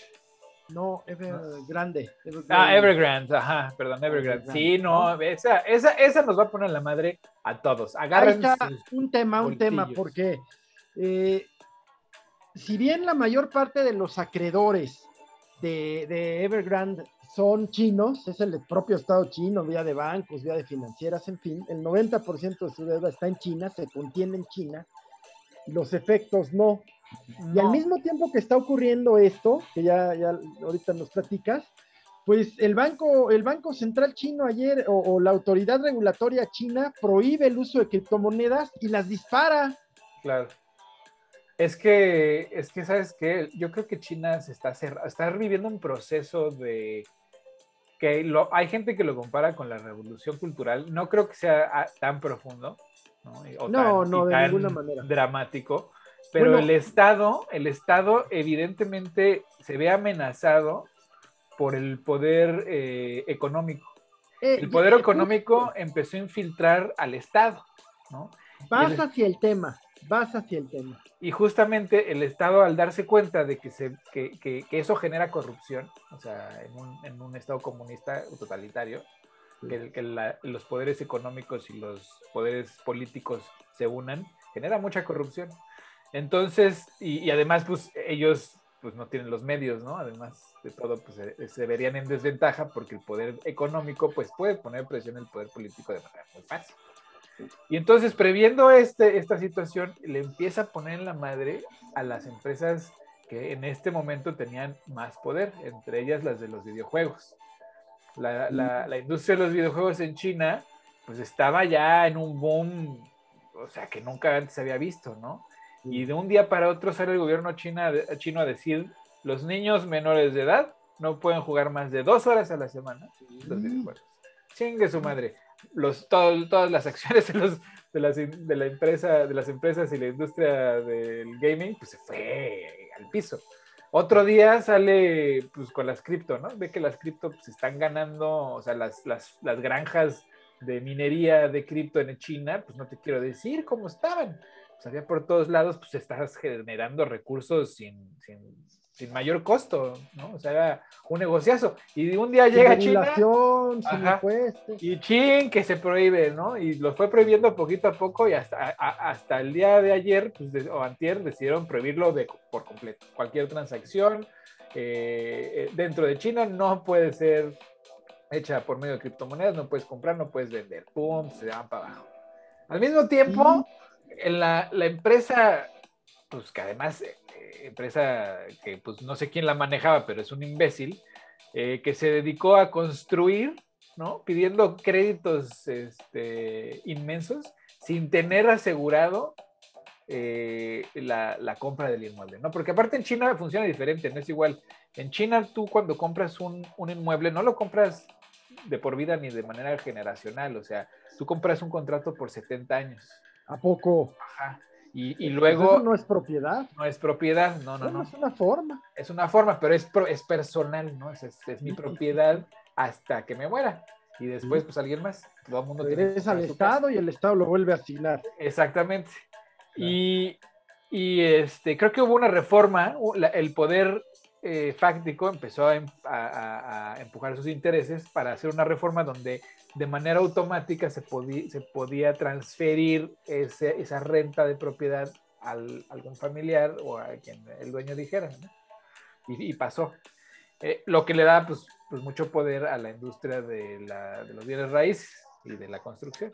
No, Evergrande. Ah, Evergrande, ajá, perdón, Evergrande. Sí, no, esa, esa, esa nos va a poner la madre a todos. Agarren un tema, un tema, porque eh, si bien la mayor parte de los acreedores de, Evergrande son chinos, es el propio Estado chino, vía de bancos, vía de financieras, en fin, el 90% de su deuda está en China, se contiene en China, y los efectos no. Y al mismo tiempo que está ocurriendo esto, que ya, ya ahorita nos platicas, pues el banco, el banco central chino ayer o, la autoridad regulatoria china prohíbe el uso de criptomonedas y las dispara. Claro. Es que, es que, ¿sabes qué? Yo creo que China se está, está viviendo un proceso de que lo, hay gente que lo compara con la revolución cultural. No creo que sea ah, tan profundo, ¿no? no, no, de ninguna manera. Dramático. Pero el Estado, el Estado evidentemente se ve amenazado por el poder eh, económico. Eh, el poder económico empezó a infiltrar al Estado, ¿no? Vas hacia el tema, vas hacia el tema. Y justamente el Estado, al darse cuenta de que, se, que, que, eso genera corrupción, o sea, en un, en un Estado comunista o totalitario, que, que los poderes económicos y los poderes políticos se unan, genera mucha corrupción. Entonces, y, y además, pues ellos pues no tienen los medios, ¿no? Además de todo, pues se, verían en desventaja porque el poder económico, pues puede poner presión en el poder político de manera muy fácil. Y entonces, previendo este, esta situación, le empieza a poner en la madre a las empresas que en este momento tenían más poder, entre ellas las de los videojuegos. La, la, la industria de los videojuegos en China, pues estaba ya en un boom, o sea, que nunca antes se había visto, ¿no? Y de un día para otro sale el gobierno china, chino a decir, los niños menores de edad no pueden jugar más de dos horas a la semana los videojuegos. Chingue su madre. Los, todas las acciones de, las, de, la empresa, de las empresas y la industria del gaming, pues se fue al piso. Otro día sale pues con las cripto, ¿no? Ve que las cripto pues, están ganando, o sea, las, las, las granjas de minería de cripto en China, pues no te quiero decir cómo estaban pues había por todos lados, pues estás generando recursos sin, sin, mayor costo, ¿no? O sea, era un negociazo. Y un día llega China. y chin, que se prohíbe, ¿no? Y lo fue prohibiendo poquito a poco y hasta, hasta el día de ayer, pues, o antier, decidieron prohibirlo de, por completo. Cualquier transacción eh, eh, dentro de China no puede ser hecha por medio de criptomonedas, no puedes comprar, no puedes vender. ¡Pum! Se van para abajo. Al mismo tiempo, la, la empresa, pues que además, eh, empresa que pues no sé quién la manejaba, pero es un imbécil, eh, que se dedicó a construir, ¿no? Pidiendo créditos este, inmensos sin tener asegurado eh, la, la, compra del inmueble, ¿no? Porque aparte en China funciona diferente, no es igual. En China tú cuando compras un, un, inmueble no lo compras de por vida ni de manera generacional, o sea, tú compras un contrato por 70 años. ¿A poco? Ajá. Y, y luego... Eso no es propiedad. No es propiedad, no, no, no. Es una forma. Es una forma, pero es, es personal, ¿no? Es, es, mi propiedad hasta que me muera. Y después, pues alguien más. Todo el mundo Regresa al Estado y el Estado lo vuelve a asignar. Exactamente. Y, y, este, creo que hubo una reforma, el poder eh, fáctico empezó em, a, empujar sus intereses para hacer una reforma donde de manera automática se, podía, transferir ese, esa renta de propiedad a algún familiar o a quien el dueño dijera. Y, pasó. Eh, lo que le da pues, pues, mucho poder a la industria de, la, de los bienes raíces y de la construcción.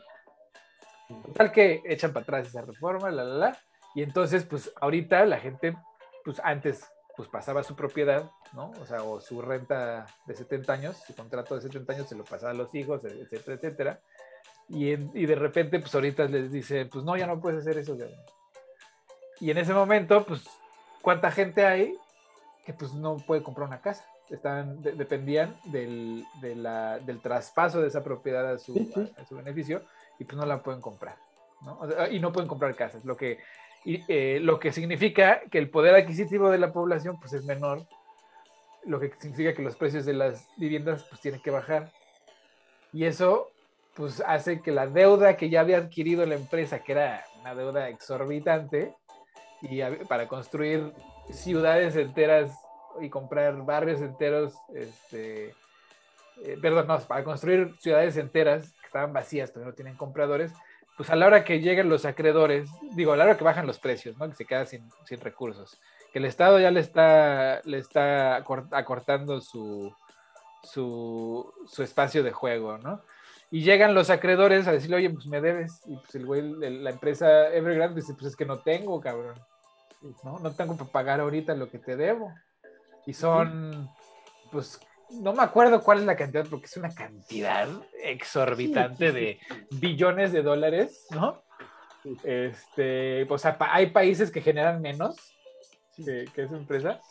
Tal que echan para atrás esa reforma, la, la, la. Y entonces, pues ahorita la gente, pues antes pues pasaba su propiedad, ¿no? O sea, o su renta de 70 años, su contrato de 70 años se lo pasaba a los hijos, etcétera, etcétera. Y, y de repente, pues ahorita les dice, pues no, ya no puedes hacer eso. Y en ese momento, pues, ¿cuánta gente hay que pues no puede comprar una casa? Están, dependían del, de la, del traspaso de esa propiedad a su, A, su beneficio y pues no la pueden comprar. ¿no? y no pueden comprar casas, lo que y, eh, lo que significa que el poder adquisitivo de la población pues es menor, lo que significa que los precios de las viviendas pues tienen que bajar. Y eso pues hace que la deuda que ya había adquirido la empresa, que era una deuda exorbitante, y para construir ciudades enteras y comprar barrios enteros, este, eh, perdón, no, para construir ciudades enteras que estaban vacías, pero no tienen compradores, pues a la hora que lleguen los acreedores, digo, a la hora que bajan los precios, ¿no? Que se queda sin, recursos, que el Estado ya le está, le está acortando su, su, su espacio de juego, ¿no? Y llegan los acreedores a decirle, oye, pues me debes. Y pues el güey, el- la empresa Evergrande dice, pues es que no tengo, cabrón. ¿No? No tengo para pagar ahorita lo que te debo. Y son, pues, no me acuerdo cuál es la cantidad, porque es una cantidad exorbitante de billones de dólares, ¿no? Este, pues a- hay países que generan menos que, que esa empresa.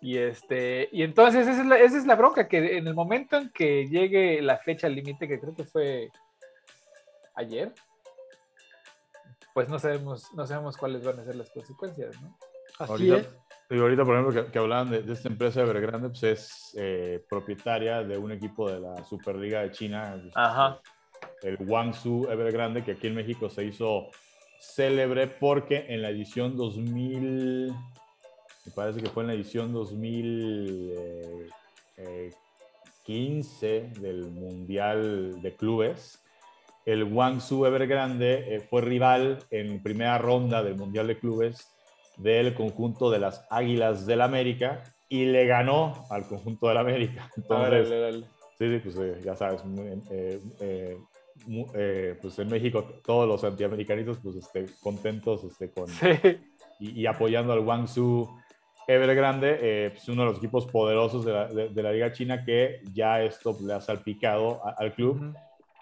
Y este, y entonces esa es, la, esa es la bronca, que en el momento en que llegue la fecha límite, que creo que fue ayer, pues no sabemos, no sabemos cuáles van a ser las consecuencias, ¿no? Así Ahorita, es. Digo, ahorita, por ejemplo, que, que hablaban de, de esta empresa Evergrande, pues es eh, propietaria de un equipo de la Superliga de China, Ajá. el Guangzhou Evergrande, que aquí en México se hizo célebre porque en la edición 2000, me parece que fue en la edición 2015 del Mundial de Clubes, el Guangzhou Evergrande eh, fue rival en primera ronda del Mundial de Clubes del conjunto de las Águilas del América y le ganó al conjunto del América. Entonces, Órale, órale. Sí, sí, pues eh, ya sabes, eh, eh, eh, pues en México todos los antiamericanistas pues este, contentos este, con, Sí. y, y apoyando al Guangzhou Evergrande, eh, pues uno de los equipos poderosos de la, de- de la Liga China que ya esto le ha salpicado a- al club Ujú.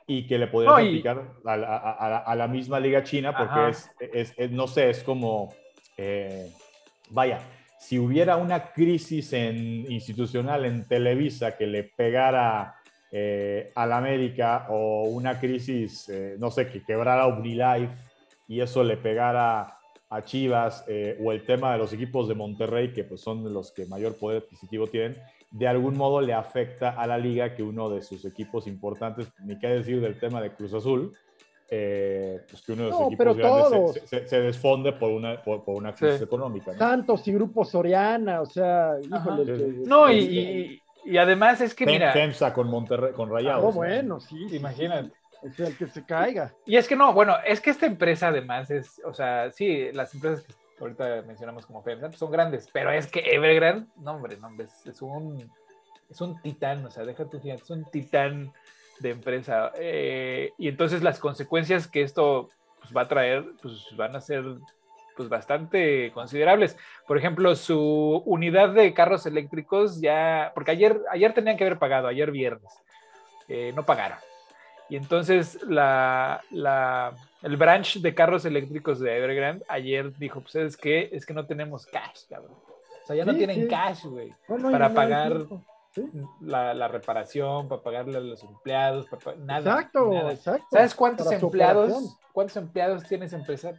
y que le podría No, salpicar a, la- a- a la, a la misma Liga China porque es, es- es- no sé, es como, eh, vaya, si hubiera una crisis en, institucional en Televisa que le pegara eh, a América o una crisis, eh, no sé, que quebrara OmniLife y eso le pegara a Chivas eh, o el tema de los equipos de Monterrey, que pues son los que mayor poder adquisitivo tienen, de algún modo le afecta a la liga que uno de sus equipos importantes, ni qué decir del tema de Cruz Azul, eh, pues que uno de sus No, equipos pero grandes todos. se, se- se desfonde por una, por, por una crisis Sí. económica. ¿no? Santos y Grupo Soriana, o sea, híjole. que- No, y, este, y- y además es que, Tem- mira, Temsa con Monterrey, con Rayados. No, ¿no? bueno, sí. sí, imagínate. O sea, el que se caiga. Y es que no, bueno, es que esta empresa además es, o sea, sí, las empresas que ahorita mencionamos como FEMSA pues son grandes, pero es que Evergrande, no hombre, no hombre, es, es un, es un titán, o sea, fíjate, es un titán de empresa. eh, y entonces las consecuencias que esto pues, va a traer, pues van a ser pues bastante considerables. Por ejemplo, su unidad de carros eléctricos ya, porque ayer, ayer tenían que haber pagado, ayer viernes, eh, no pagaron. Y entonces la, la- el branch de carros eléctricos de Evergrande ayer dijo, pues es que, es que no tenemos cash, cabrón. O sea, ya no Sí, tienen sí. cash, güey. No, no, Para no pagar. Sí. La, la reparación, para pagarle a los empleados, para nada. Exacto, nada. exacto. ¿Sabes cuántos empleados, cuántos empleados tiene esa empresa?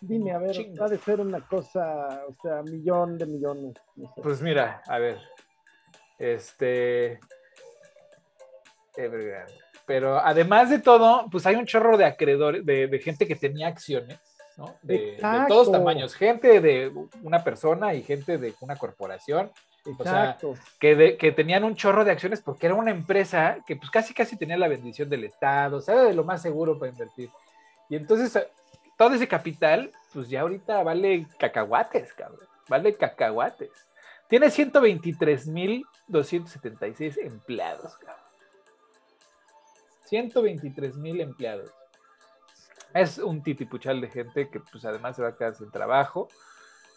Dime, a ver, Chingo. ha de ser una cosa, o sea, millón de millones. no sé. Pues mira, a ver. Este. Evergrande. Pero además de todo, pues hay un chorro de acreedores, de, de gente que tenía acciones, ¿no? De, de todos tamaños. Gente de una persona y gente de una corporación sea, Exacto. que, de- que tenían un chorro de acciones porque era una empresa que pues casi casi tenía la bendición del Estado, o sea, era de lo más seguro para invertir. Y entonces eh, todo ese capital, pues ya ahorita vale cacahuates, cabrón, vale cacahuates. Tiene 123.276 empleados, cabrón. 123.000 empleados. Es un titipuchal de gente que pues además se va a quedar sin trabajo.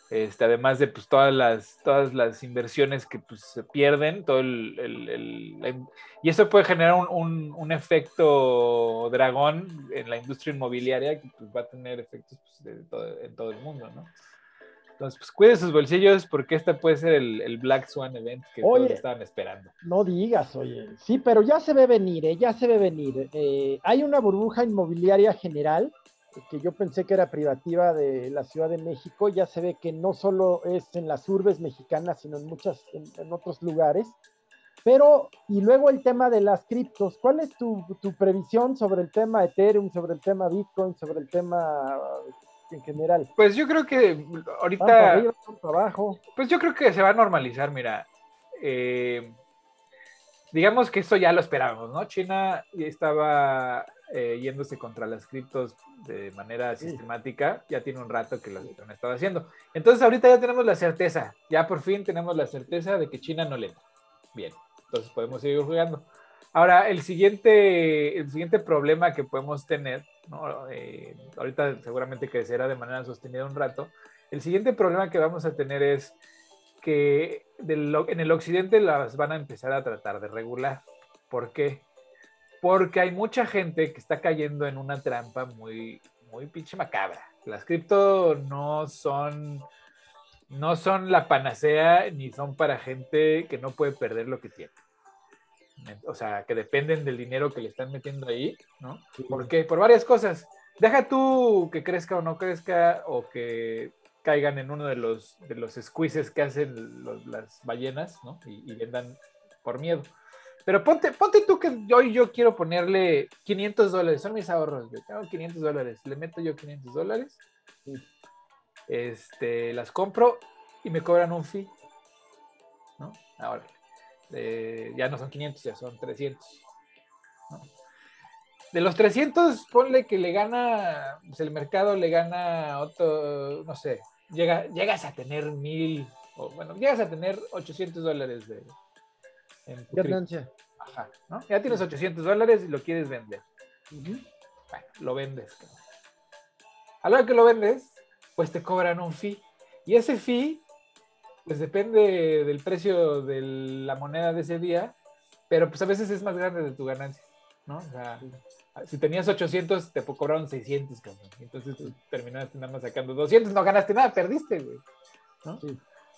Este, además de pues, todas, las, todas las inversiones que pues, se pierden, todo el, el- el- y eso puede generar un, un- un efecto dragón en la industria inmobiliaria que pues, va a tener efectos pues, de todo- en todo el mundo, ¿no? Entonces, pues cuide sus bolsillos porque este puede ser el, el Black Swan Event que Oye. todos estaban esperando. No digas, oye. Sí, pero ya se ve venir, ¿eh? ya se ve venir. Eh, hay una burbuja inmobiliaria general que yo pensé que era privativa de la Ciudad de México. Ya se ve que no solo es en las urbes mexicanas, sino en muchas, en, en otros lugares. Pero, y luego el tema de las criptos. ¿Cuál es tu, tu previsión sobre el tema Ethereum, sobre el tema Bitcoin, sobre el tema en general? Pues yo creo que ¿Van para ahorita... arriba, abajo? Pues yo creo que se va a normalizar, mira. eh, digamos que esto ya lo esperábamos, ¿no? China estaba eh, yéndose contra las criptos de manera sistemática, ya tiene un rato que lo han estado haciendo. Entonces ahorita ya tenemos la certeza, ya por fin tenemos la certeza de que China no le entra. Bien, Entonces podemos seguir jugando. Ahora, el siguiente, el siguiente problema que podemos tener, ¿no? Eh, ahorita seguramente crecerá de manera sostenida un rato, el siguiente problema que vamos a tener es que en el occidente las van a empezar a tratar de regular. ¿Por qué? Porque hay mucha gente que está cayendo en una trampa muy, muy pinche macabra. Las cripto no son, no son la panacea ni son para gente que no puede perder lo que tiene. O sea, que dependen del dinero que le están metiendo ahí, ¿no? ¿Por qué? Por varias cosas. Deja tú que crezca o no crezca o que caigan en uno de los, de los squeezes que hacen las ballenas, ¿no? Y, vendan por miedo. Pero ponte, ponte tú que hoy yo quiero ponerle 500 dólares, son mis ahorros, yo tengo 500 dólares, le meto yo 500 dólares, este, las compro y me cobran un fee, ¿no? Ahora, eh, ya no son 500, ya son 300. De los 300, ponle que le gana, pues el mercado le gana otro, no sé, llega, llegas a tener mil, o bueno, llegas a tener 800 dólares de ganancia. Ajá, ¿no? Ya tienes 800 dólares y lo quieres vender. Bueno, lo vendes. A la hora que lo vendes, pues te cobran un fee. Y ese fee pues depende del precio de la moneda de ese día, pero pues a veces es más grande de tu ganancia, ¿no? O sea, si tenías 800, te cobraron 600, cabrón. Entonces tú terminaste nada más sacando 200, no ganaste nada, perdiste, güey. ¿no?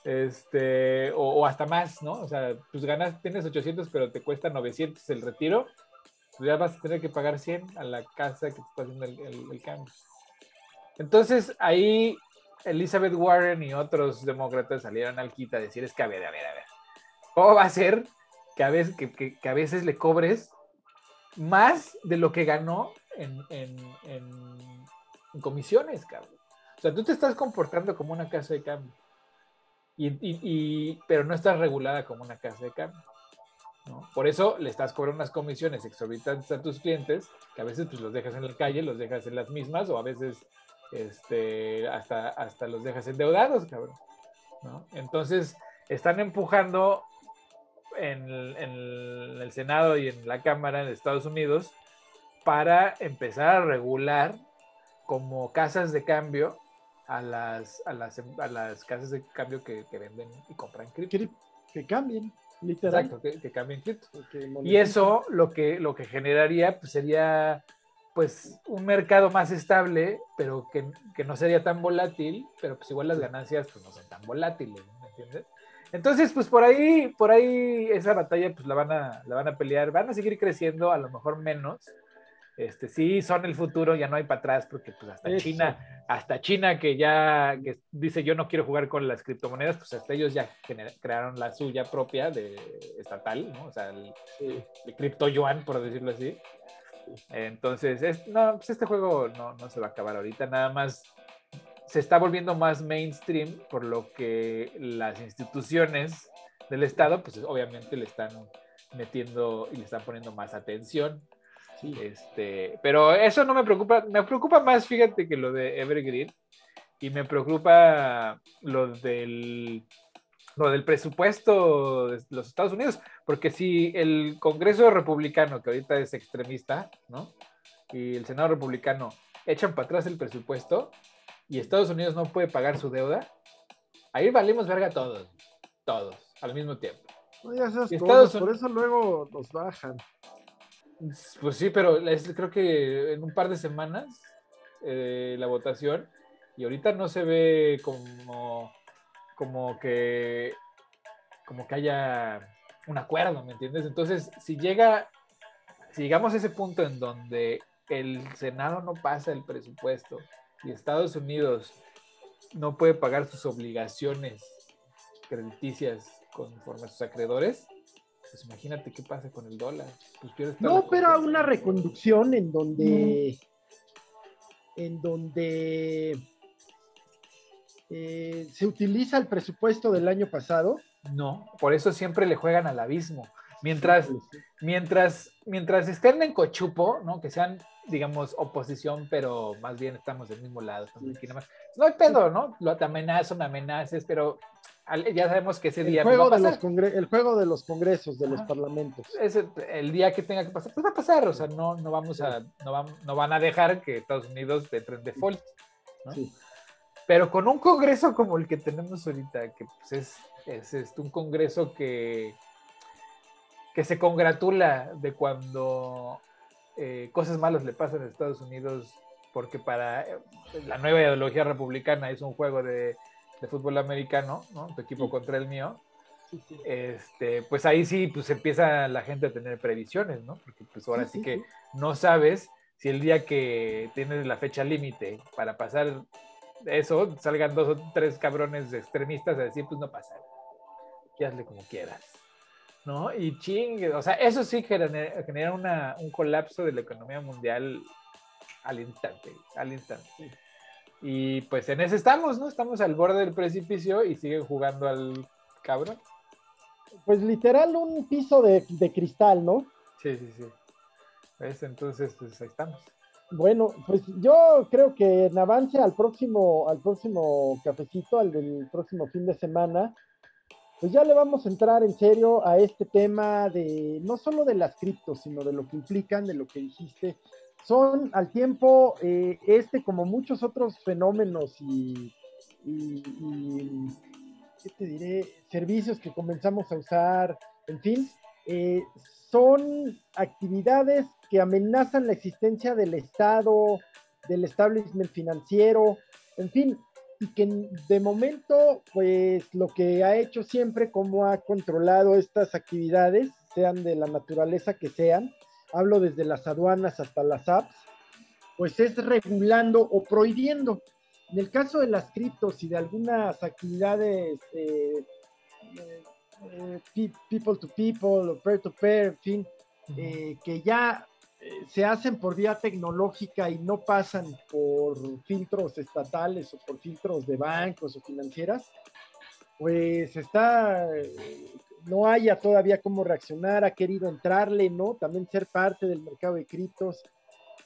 Este, o, hasta más, ¿no? O sea, pues ganas, tienes 800, pero te cuesta 900 el retiro, pues ya vas a tener que pagar 100 a la casa que te está haciendo el, cambio. Entonces ahí Elizabeth Warren y otros demócratas salieron al quita a decir es que a ver, a ver, a ver. ¿Cómo va a ser que a veces, que, a veces le cobres más de lo que ganó en, comisiones, cabrón? O sea, tú te estás comportando como una casa de cambio. Y, pero no estás regulada como una casa de cambio. Por eso le estás cobrando unas comisiones exorbitantes a tus clientes, que a veces pues, los dejas en la calle, los dejas en las mismas, o a veces este, hasta, hasta los dejas endeudados, cabrón. Entonces, están empujando en, el Senado y en la Cámara de Estados Unidos para empezar a regular como casas de cambio a las, a las, a las casas de cambio que, venden y compran cripto. Que cambien, literal. Exacto, que, cambien cripto. Y eso lo que, lo que generaría pues, sería pues un mercado más estable, pero que, no sería tan volátil, pero pues igual las ganancias pues no son tan volátiles, ¿me entiendes? Entonces, pues por ahí, por ahí esa batalla pues la van a, la van a pelear, van a seguir creciendo, a lo mejor menos. Este, sí, son el futuro, ya no hay para atrás, porque pues hasta China, hasta China que ya que dice yo no quiero jugar con las criptomonedas, pues hasta ellos ya crearon la suya propia de estatal, ¿no? O sea, el, el cripto yuan, por decirlo así. Entonces, no, pues este juego no, no, se va a acabar ahorita, nada más se está volviendo más mainstream, por lo que las instituciones del Estado, pues obviamente le están metiendo y le están poniendo más atención. Este, pero eso no me preocupa, me preocupa más, fíjate, que lo de Evergreen y me preocupa lo del lo del presupuesto de los Estados Unidos, porque si el Congreso republicano, que ahorita es extremista, ¿no? Y el Senado republicano echan para atrás el presupuesto y Estados Unidos no puede pagar su deuda, ahí valimos verga todos, todos, al mismo tiempo. No Estados por eso luego nos bajan. Pues sí, pero creo que en un par de semanas eh, la votación y ahorita no se ve como como que, como que haya un acuerdo, ¿me entiendes? Entonces, si llega, si llegamos a ese punto en donde el Senado no pasa el presupuesto y Estados Unidos no puede pagar sus obligaciones crediticias conforme a sus acreedores, pues imagínate qué pasa con el dólar. Pues no, pero una reconducción en donde, en donde eh, ¿se utiliza el presupuesto del año pasado? No, por eso siempre le juegan al abismo. Mientras, mientras, mientras estén en cochupo, ¿no? Que sean, digamos, oposición, pero más bien estamos del mismo lado. No hay pedo, ¿no? Lo te amenazan, amenaces, pero ya sabemos que ese El día juego, va a de los pasar. el juego de los congresos, de los parlamentos. Ese- el día que tenga que pasar, pues va a pasar, o sea, no, no vamos a, no, vam- no van a dejar que Estados Unidos entre en default, ¿no? Sí. Pero con un congreso como el que tenemos ahorita, que pues es, es, un congreso que, que se congratula de cuando eh, cosas malas le pasan a Estados Unidos, porque para eh, la nueva ideología republicana es un juego de, de fútbol americano, ¿no? Tu equipo Sí. contra el mío. Sí, sí. Este, pues ahí sí, pues empieza la gente a tener previsiones, ¿no? Porque pues ahora sí, que no sabes si el día que tienes la fecha límite para pasar eso, salgan dos o tres cabrones extremistas a decir, pues no pasa. Y hazle como quieras. ¿No? Y chingue, o sea, eso sí genera, genera una- un colapso de la economía mundial al instante, al instante. Y pues en ese estamos, ¿no? Estamos al borde del precipicio y siguen jugando al cabrón. Pues literal un piso de, de cristal, ¿no? Sí, sí, sí. ¿Ves? Entonces, pues ahí estamos. Bueno, pues yo creo que en avance al próximo, al próximo cafecito, al del próximo fin de semana, pues ya le vamos a entrar en serio a este tema de no solo de las criptos, sino de lo que implican, de lo que dijiste. Son al tiempo eh, este, como muchos otros fenómenos y, y- y, ¿qué te diré? Servicios que comenzamos a usar, en fin, eh, son actividades que amenazan la existencia del Estado, del establishment financiero, en fin, y que de momento, pues lo que ha hecho siempre, como ha controlado estas actividades, sean de la naturaleza que sean, hablo desde las aduanas hasta las apps, pues es regulando o prohibiendo. En el caso de las criptos y de algunas actividades eh, eh, eh, pe- people to people o peer to peer, en fin, eh, que ya se hacen por vía tecnológica y no pasan por filtros estatales o por filtros de bancos o financieras, pues está, no haya todavía cómo reaccionar, ha querido entrarle, ¿no? También ser parte del mercado de criptos,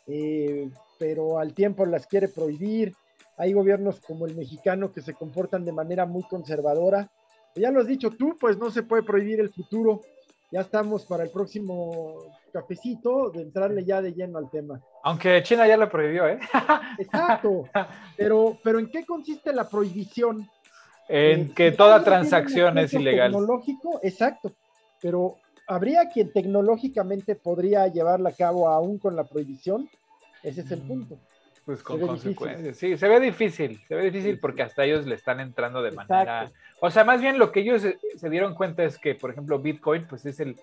eh, pero al tiempo las quiere prohibir. Hay gobiernos como el mexicano que se comportan de manera muy conservadora. Ya lo has dicho tú, pues no se puede prohibir el futuro. Ya estamos para el próximo cafecito de entrarle ya de lleno al tema. Aunque China ya lo prohibió, ¿eh? Exacto. Pero, pero ¿en qué consiste la prohibición? En Eh, que toda transacción es ilegal. Tecnológico, exacto. Pero ¿habría quien tecnológicamente podría llevarla a cabo aún con la prohibición? Ese es el Mm. punto. Pues con Se ve difícil. consecuencias. Sí, se ve difícil, se ve difícil Sí, porque sí. hasta ellos le están entrando de Exacto. manera. O sea, más bien lo que ellos se, se dieron cuenta es que, por ejemplo, Bitcoin, pues es el.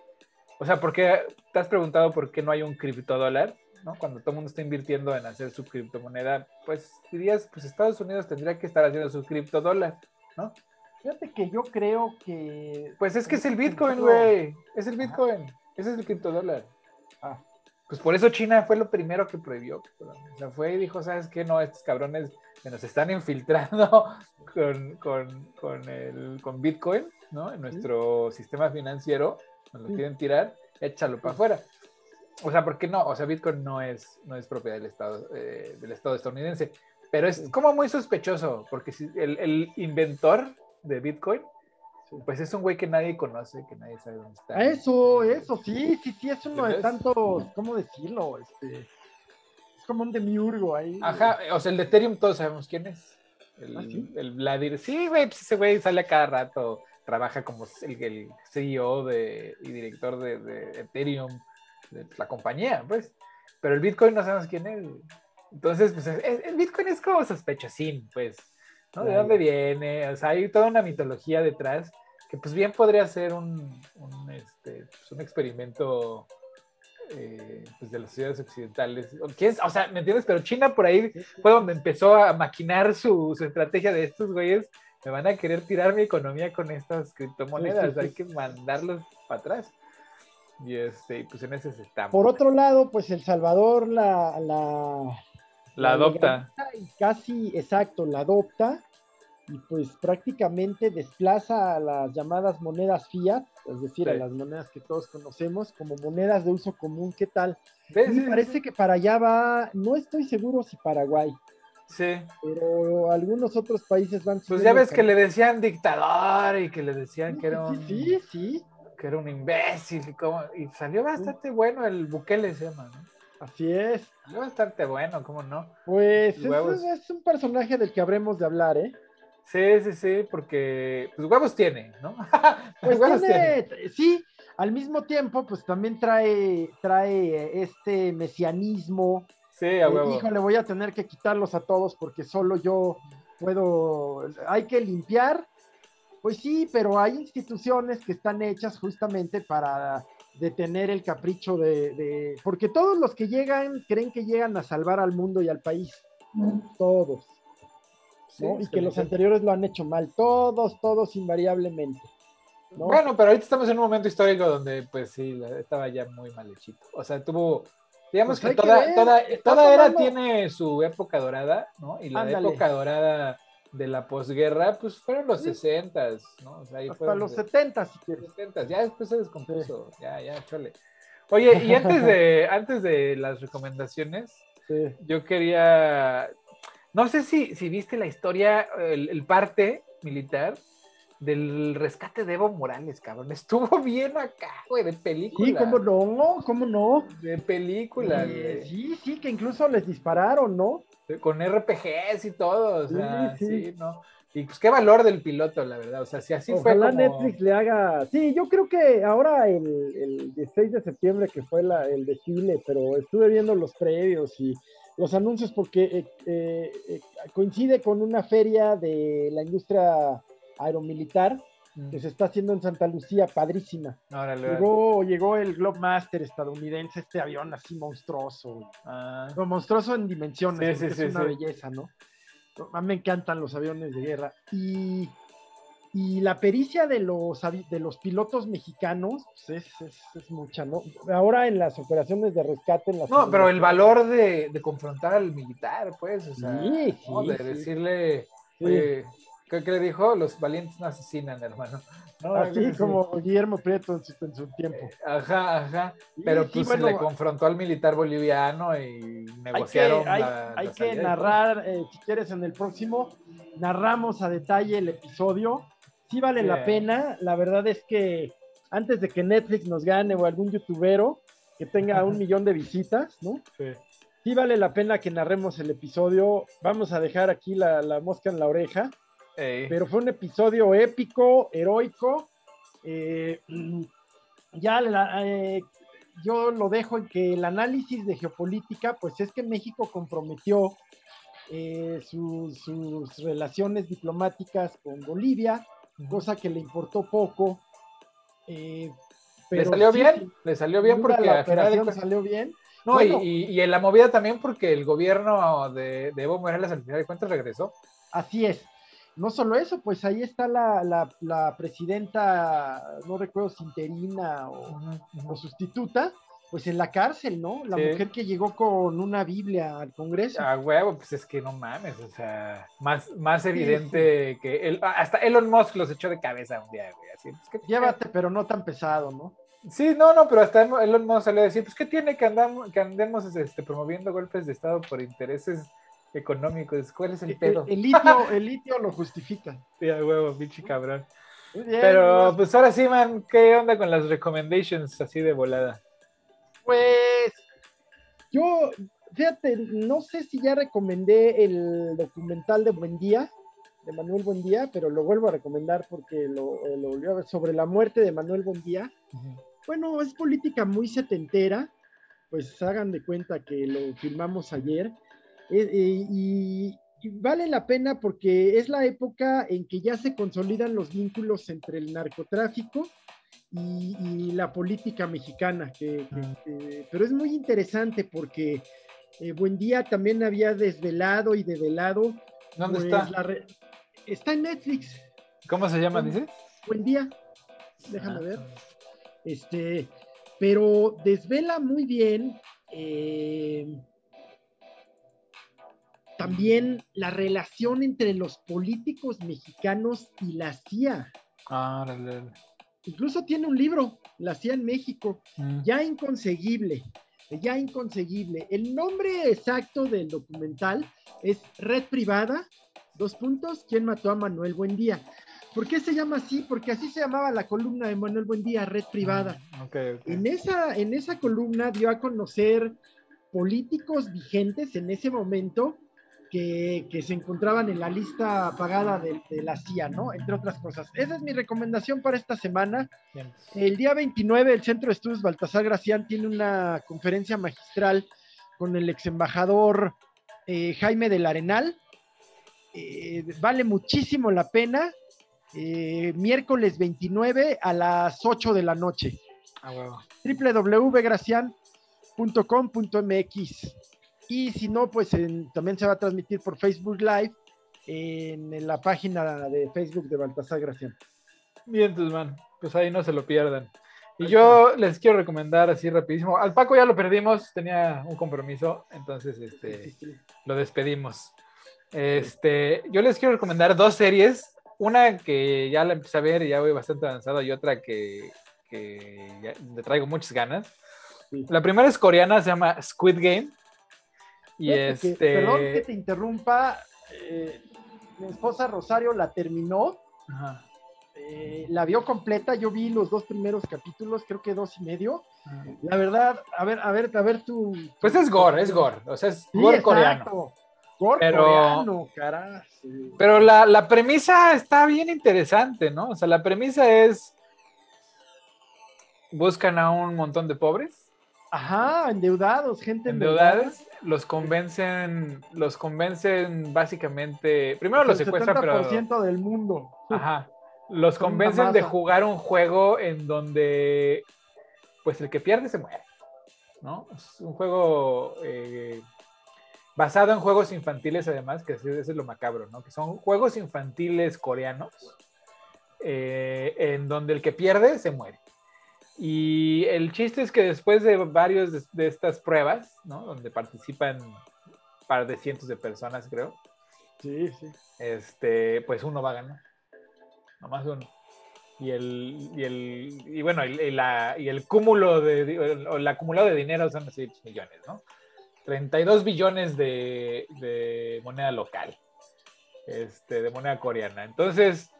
O sea, porque te has preguntado por qué no hay un criptodólar, ¿no? Cuando todo el mundo está invirtiendo en hacer su criptomoneda, pues dirías, pues Estados Unidos tendría que estar haciendo su criptodólar, ¿no? Fíjate que yo creo que. Pues es que es el Bitcoin, güey. Es el Bitcoin. Ese es el criptodólar. Ah. Pues por eso China fue lo primero que prohibió. O sea, fue y dijo, ¿sabes qué? No, estos cabrones que nos están infiltrando con, con, con, el, con Bitcoin, ¿no? En nuestro sistema financiero, nos lo Sí. quieren tirar, échalo para afuera. O sea, ¿por qué no? O sea, Bitcoin no es, no es propiedad del Estado, eh, del Estado estadounidense. Pero es como muy sospechoso, porque si el, el inventor de Bitcoin, pues es un güey que nadie conoce, que nadie sabe dónde está. Eso, eso, sí, sí, sí, es uno de tantos, ¿cómo decirlo? Este, es como un demiurgo ahí. Ajá, o sea, el de Ethereum todos sabemos quién es. El, ¿Ah, sí? el Vladir. Sí, güey, pues ese güey sale a cada rato, trabaja como el, el CEO de, y director de, de Ethereum, de la compañía, pues. Pero el Bitcoin no sabemos quién es. Entonces, pues es- el Bitcoin es como sospechosín, pues. ¿no? ¿De dónde viene? O sea, hay toda una mitología detrás que pues bien podría ser un, un, este, pues, un experimento eh, pues, de las sociedades occidentales. O, ¿quién o sea, ¿me entiendes? Pero China por ahí fue donde empezó a maquinar su, su estrategia de estos güeyes. Me van a querer tirar mi economía con estas criptomonedas. Hay que mandarlos para atrás. Y este, pues en ese se está. Por otro lado, pues El Salvador la, la, La adopta. y casi, exacto, la adopta y pues prácticamente desplaza a las llamadas monedas fiat, es decir, a las monedas que todos conocemos como monedas de uso común. ¿Qué tal? Me parece que para allá va, no estoy seguro si Paraguay. Sí. Pero algunos otros países van. Pues ya ves que le decían dictador y que le decían que era un, Sí, sí, que era un imbécil y, como- y salió bastante bueno el Bukele se llama, ¿no? Así es. Salió bastante bueno, ¿cómo no? Pues es, un personaje del que habremos de hablar, ¿eh? Sí, sí, sí, porque pues huevos tiene, ¿no? Pues huevos tiene, sí, al mismo tiempo, pues también trae, trae este mesianismo. Sí, a Eh, huevo. híjole, voy a tener que quitarlos a todos porque solo yo puedo. Hay que limpiar. Pues sí, pero hay instituciones que están hechas justamente para detener el capricho de, de- Porque todos los que llegan creen que llegan a salvar al mundo y al país. Todos. Y que los anteriores lo han hecho mal. Todos, todos invariablemente. ¿no? Bueno, pero ahorita estamos en un momento histórico donde, pues sí, estaba ya muy mal hechito. O sea, tuvo, digamos Pues que que toda, toda, toda era tiene su época dorada, ¿no? Y la Ándale. época dorada de la posguerra, pues fueron los Sí. 60 ¿no? O sea, ahí Hasta los de- 70, si quieres. 70 ya después se descompuso, ya, ya, chole. Oye, y antes de, antes de las recomendaciones, Sí. yo quería, no sé si, si viste la historia, el, el parte militar del rescate de Evo Morales, cabrón. Estuvo bien acá, güey, de película. Sí, cómo no, cómo no. De película, güey. sí, sí, que incluso les dispararon, ¿no? Con RPGs y todo, o sea, Sí, sí, sí. ¿no? Y pues qué valor del piloto, la verdad. O sea, si así Ojalá fue como... Netflix le haga. Sí, yo creo que ahora el, el 16 de septiembre, que fue la, el desfile, pero estuve viendo los previos y los anuncios porque eh, eh, eh, coincide con una feria de la industria aeromilitar que se está haciendo en Santa Lucía, padrísima. Órale. Llegó, llegó el Globemaster estadounidense, este avión así monstruoso. Ah, No, monstruoso en dimensiones, Sí, porque sí, sí, es una belleza, ¿no? A mí me encantan los aviones de guerra. Y, y la pericia de los, de los pilotos mexicanos pues es, es- es mucha, ¿no? Ahora en las operaciones de rescate. En las No, pero el valor de, de confrontar al militar, pues, o sea, Sí, ¿no? de decirle, oye, ¿qué, qué le dijo? Los valientes no asesinan, hermano. ¿No? Algo Así como Guillermo Prieto en su, en su tiempo. Ajá, ajá. Sí, Pero sí, pues bueno, le confrontó al militar boliviano y hay que, negociaron hay- la- hay la que y narrar, eh, si quieres, en el próximo, narramos a detalle el episodio. Sí vale la pena. La verdad es que antes de que Netflix nos gane o algún youtubero que tenga un millón de visitas, ¿no? Sí. Sí vale la pena que narremos el episodio. Vamos a dejar aquí la, la mosca en la oreja. Ey. Pero fue un episodio épico, heroico. Eh, ya la- eh, yo lo dejo en que el análisis de geopolítica, pues es que México comprometió eh, sus, sus relaciones diplomáticas con Bolivia, cosa que le importó poco. ¿Le salió sí, bien? ¿Le salió bien? Porque la de operación cuentas- salió bien. No, Bueno. y, y- y en la movida también porque el gobierno de, de Evo Morales al final de cuentas regresó. Así es. No solo eso, pues ahí está la, la- la presidenta, no recuerdo si interina o, o sustituta, pues en la cárcel, ¿no? La Sí. mujer que llegó con una Biblia al Congreso. A huevo, pues es que no mames, o sea, más, más evidente que él, hasta Elon Musk los echó de cabeza un día, güey, así, pues, ¿qué- Llévate, pero no tan pesado, ¿no? Sí, no, no, pero hasta Elon Musk salió a decir, pues, ¿qué tiene que, andamos, que andemos este, promoviendo golpes de Estado por intereses económicos? ¿Cuál es el El, pedo? el litio, el litio lo justifica. Sí, a huevo, pinche cabrón. Bien, Pero, pues, pues ahora sí, man, ¿qué onda con las recommendations así de volada? pues, yo, fíjate, no sé si ya recomendé el documental de Buendía, de Manuel Buendía, pero lo vuelvo a recomendar porque lo, lo volví a ver sobre la muerte de Manuel Buendía. Bueno, es política muy setentera, pues hagan de cuenta que lo filmamos ayer. Eh, eh, y, y vale la pena porque es la época en que ya se consolidan los vínculos entre el narcotráfico y, y la política mexicana. que- que- que- pero es muy interesante porque eh, Buendía también había desvelado y develado. ¿Dónde pues, está? re- está en Netflix. ¿Cómo se llama, dices? Buen día. Déjame Ah. ver. Este, pero desvela muy bien eh, también la relación entre los políticos mexicanos y la CIA. Ah, órale. Incluso tiene un libro, La CIA en México, Mm. ya inconseguible. ya inconseguible. El nombre exacto del documental es Red Privada, dos puntos, ¿quién mató a Manuel Buendía? ¿Por qué se llama así? Porque así se llamaba la columna de Manuel Buendía, Red Privada. Okay, okay. En, esa, en esa columna dio a conocer políticos vigentes en ese momento que, que se encontraban en la lista pagada de, de, la CIA, ¿no? Entre otras cosas. Esa es mi recomendación para esta semana. Bien. El día 29, el Centro de Estudios Baltasar Gracián tiene una conferencia magistral con el ex embajador eh, Jaime del Arenal. Eh, vale muchísimo la pena. Eh, miércoles 29 a las 8 de la noche. Ah, www.gracian.com.mx y si no, pues en- también se va a transmitir por Facebook Live en, la página de Facebook de Baltasar Gracián. Bien, pues, man, pues ahí no se lo pierdan. Y yo les quiero recomendar así rapidísimo. Al Paco ya lo perdimos, tenía un compromiso, entonces este, lo despedimos. Este, yo les quiero recomendar dos series. Una que ya la empecé a ver y ya voy bastante avanzado y otra que, que ya le traigo muchas ganas. La primera es coreana, se llama Squid Game. Y Fíjate que- este. Perdón que te interrumpa. eh, mi esposa Rosario la terminó, Ajá, eh, la vio completa. Yo vi los dos primeros capítulos, creo que dos y medio. ajá. La verdad, a ver, a ver, a ver tu. Pues es gore, es gore. O sea, es Sí, gore exacto. coreano. Gore Pero- coreano, caray. Pero la, la premisa está bien interesante, ¿no? O sea, la premisa es. Buscan a un montón de pobres, Ajá, endeudados, gente endeudados, los convencen, los convencen básicamente. Primero los El secuestran, pero. 70% del mundo. Ajá. Los convencen de jugar un juego en donde, pues el que pierde se muere, ¿no? Es un juego eh, basado en juegos infantiles, además, que ese es lo macabro, ¿no? Que son juegos infantiles coreanos, eh, en donde el que pierde se muere. Y el chiste es que después de varios de, de estas pruebas, ¿no? Donde participan un par de cientos de personas, creo, Sí, sí. este, pues uno va a ganar. Nomás uno. Y el, y el, y bueno, y, y la, y el cúmulo de, o el acumulado de dinero son así millones, ¿no? 32 billones de, de moneda local, este, de moneda coreana. Entonces,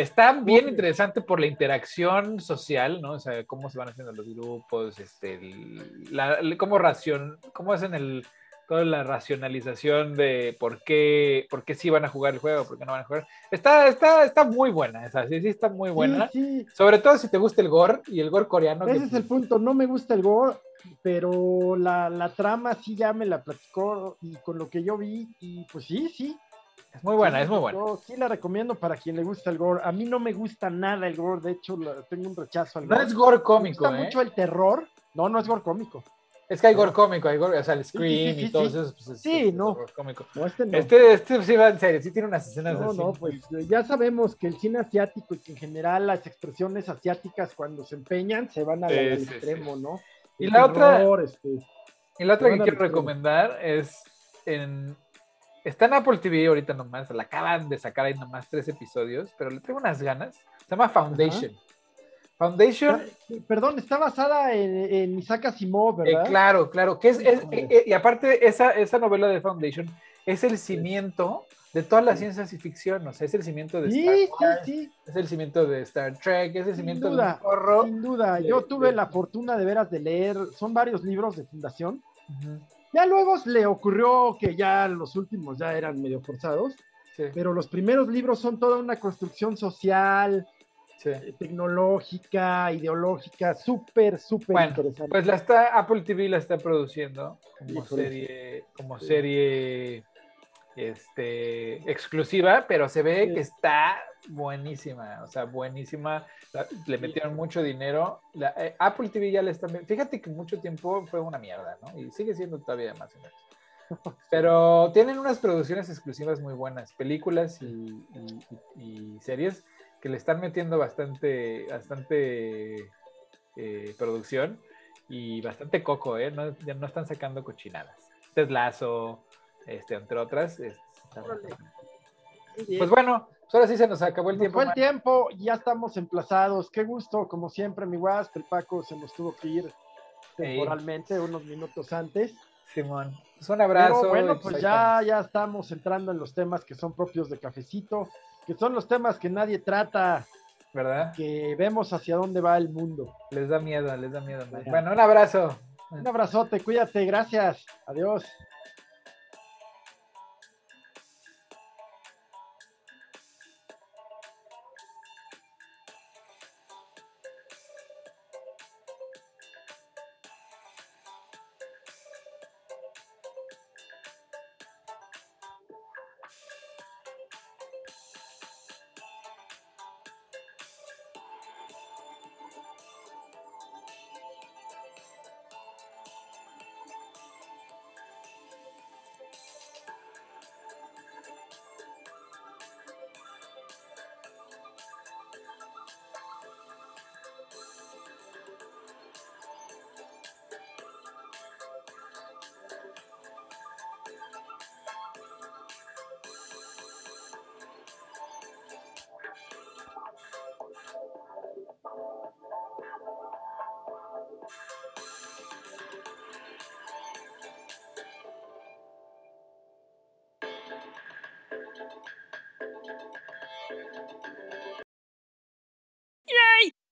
está bien interesante por la interacción social, ¿no? O sea, cómo se van haciendo los grupos, este, el- la- el- cómo, racion, cómo hacen el, toda la racionalización de por qué, por qué sí van a jugar el juego, por qué no van a jugar. Está, está, está muy buena, esa, sí, sí está muy buena. Sí, sí. Sobre todo si te gusta el gore y el gore coreano. que, Ese es el punto. No me gusta el gore, pero la, la trama sí ya me la platicó y con lo que yo vi, y pues sí, sí. Es muy buena, Sí, es muy buena. Yo sí la recomiendo para quien le gusta el gore. A mí no me gusta nada el gore, de hecho tengo un rechazo al No gore. es gore me cómico, gusta ¿eh? mucho el terror. No, no es gore cómico. Es que hay gore cómico, hay gore, o sea, el Scream sí, y todo sí. eso. Pues, es- Sí, es no. gore cómico. No, este no. Este, este sí va en serio, sí tiene unas escenas No, así. no, pues eh, ya sabemos que el cine asiático y que en general las expresiones asiáticas cuando se empeñan se van al, al extremo, ¿no? Y la otra- este, Y la otra que quiero recomendar es en está en Apple TV ahorita nomás, la acaban de sacar ahí nomás tres episodios, pero le tengo unas ganas. Se llama Foundation. Foundation, eh, Perdón, está basada en, en Isaac Asimov, eh, ¿verdad? claro, claro, que es, es- eh, eh, y aparte esa, esa novela de Foundation es el cimiento de todas las ciencias y ficción, o sea, es el cimiento de Sí, Star sí, Wars, sí, es el cimiento de Star Trek, es el sin cimiento duda, de un chorro. sin duda. Yo tuve la fortuna de veras de leer, son varios libros de fundación. Ujú, Ya luego le ocurrió que ya los últimos ya eran medio forzados, sí, pero los primeros libros son toda una construcción social, sí. eh, tecnológica, ideológica, súper, súper Bueno, interesante. Pues la está, Apple TV la está produciendo como serie, como serie este, exclusiva, pero se ve Sí. que está buenísima, o sea, buenísima. La- le metieron mucho dinero. La- eh, Apple TV ya le está. Fíjate que mucho tiempo fue una mierda, ¿no? Y sigue siendo todavía más o menos. Pero tienen unas producciones exclusivas muy buenas, películas y, y- y- y series que le están metiendo bastante, bastante eh, producción y bastante coco, ¿eh? No, ya no están sacando cochinadas. Ted Lasso, este, entre otras. este. Pues bueno, pues ahora sí se nos acabó el Nos tiempo. fue el man. tiempo, ya estamos emplazados. Qué gusto, como siempre, mi Wasp, el Paco se nos tuvo que ir temporalmente, unos minutos antes. Simón, pues un abrazo. Pero bueno, pues ahí ya, estamos. ya estamos entrando en los temas que son propios de Cafecito, que son los temas que nadie trata, ¿Verdad? que vemos hacia dónde va el mundo. Les da miedo, les da miedo. Bueno, un abrazo. Un abrazote, cuídate, gracias. Adiós.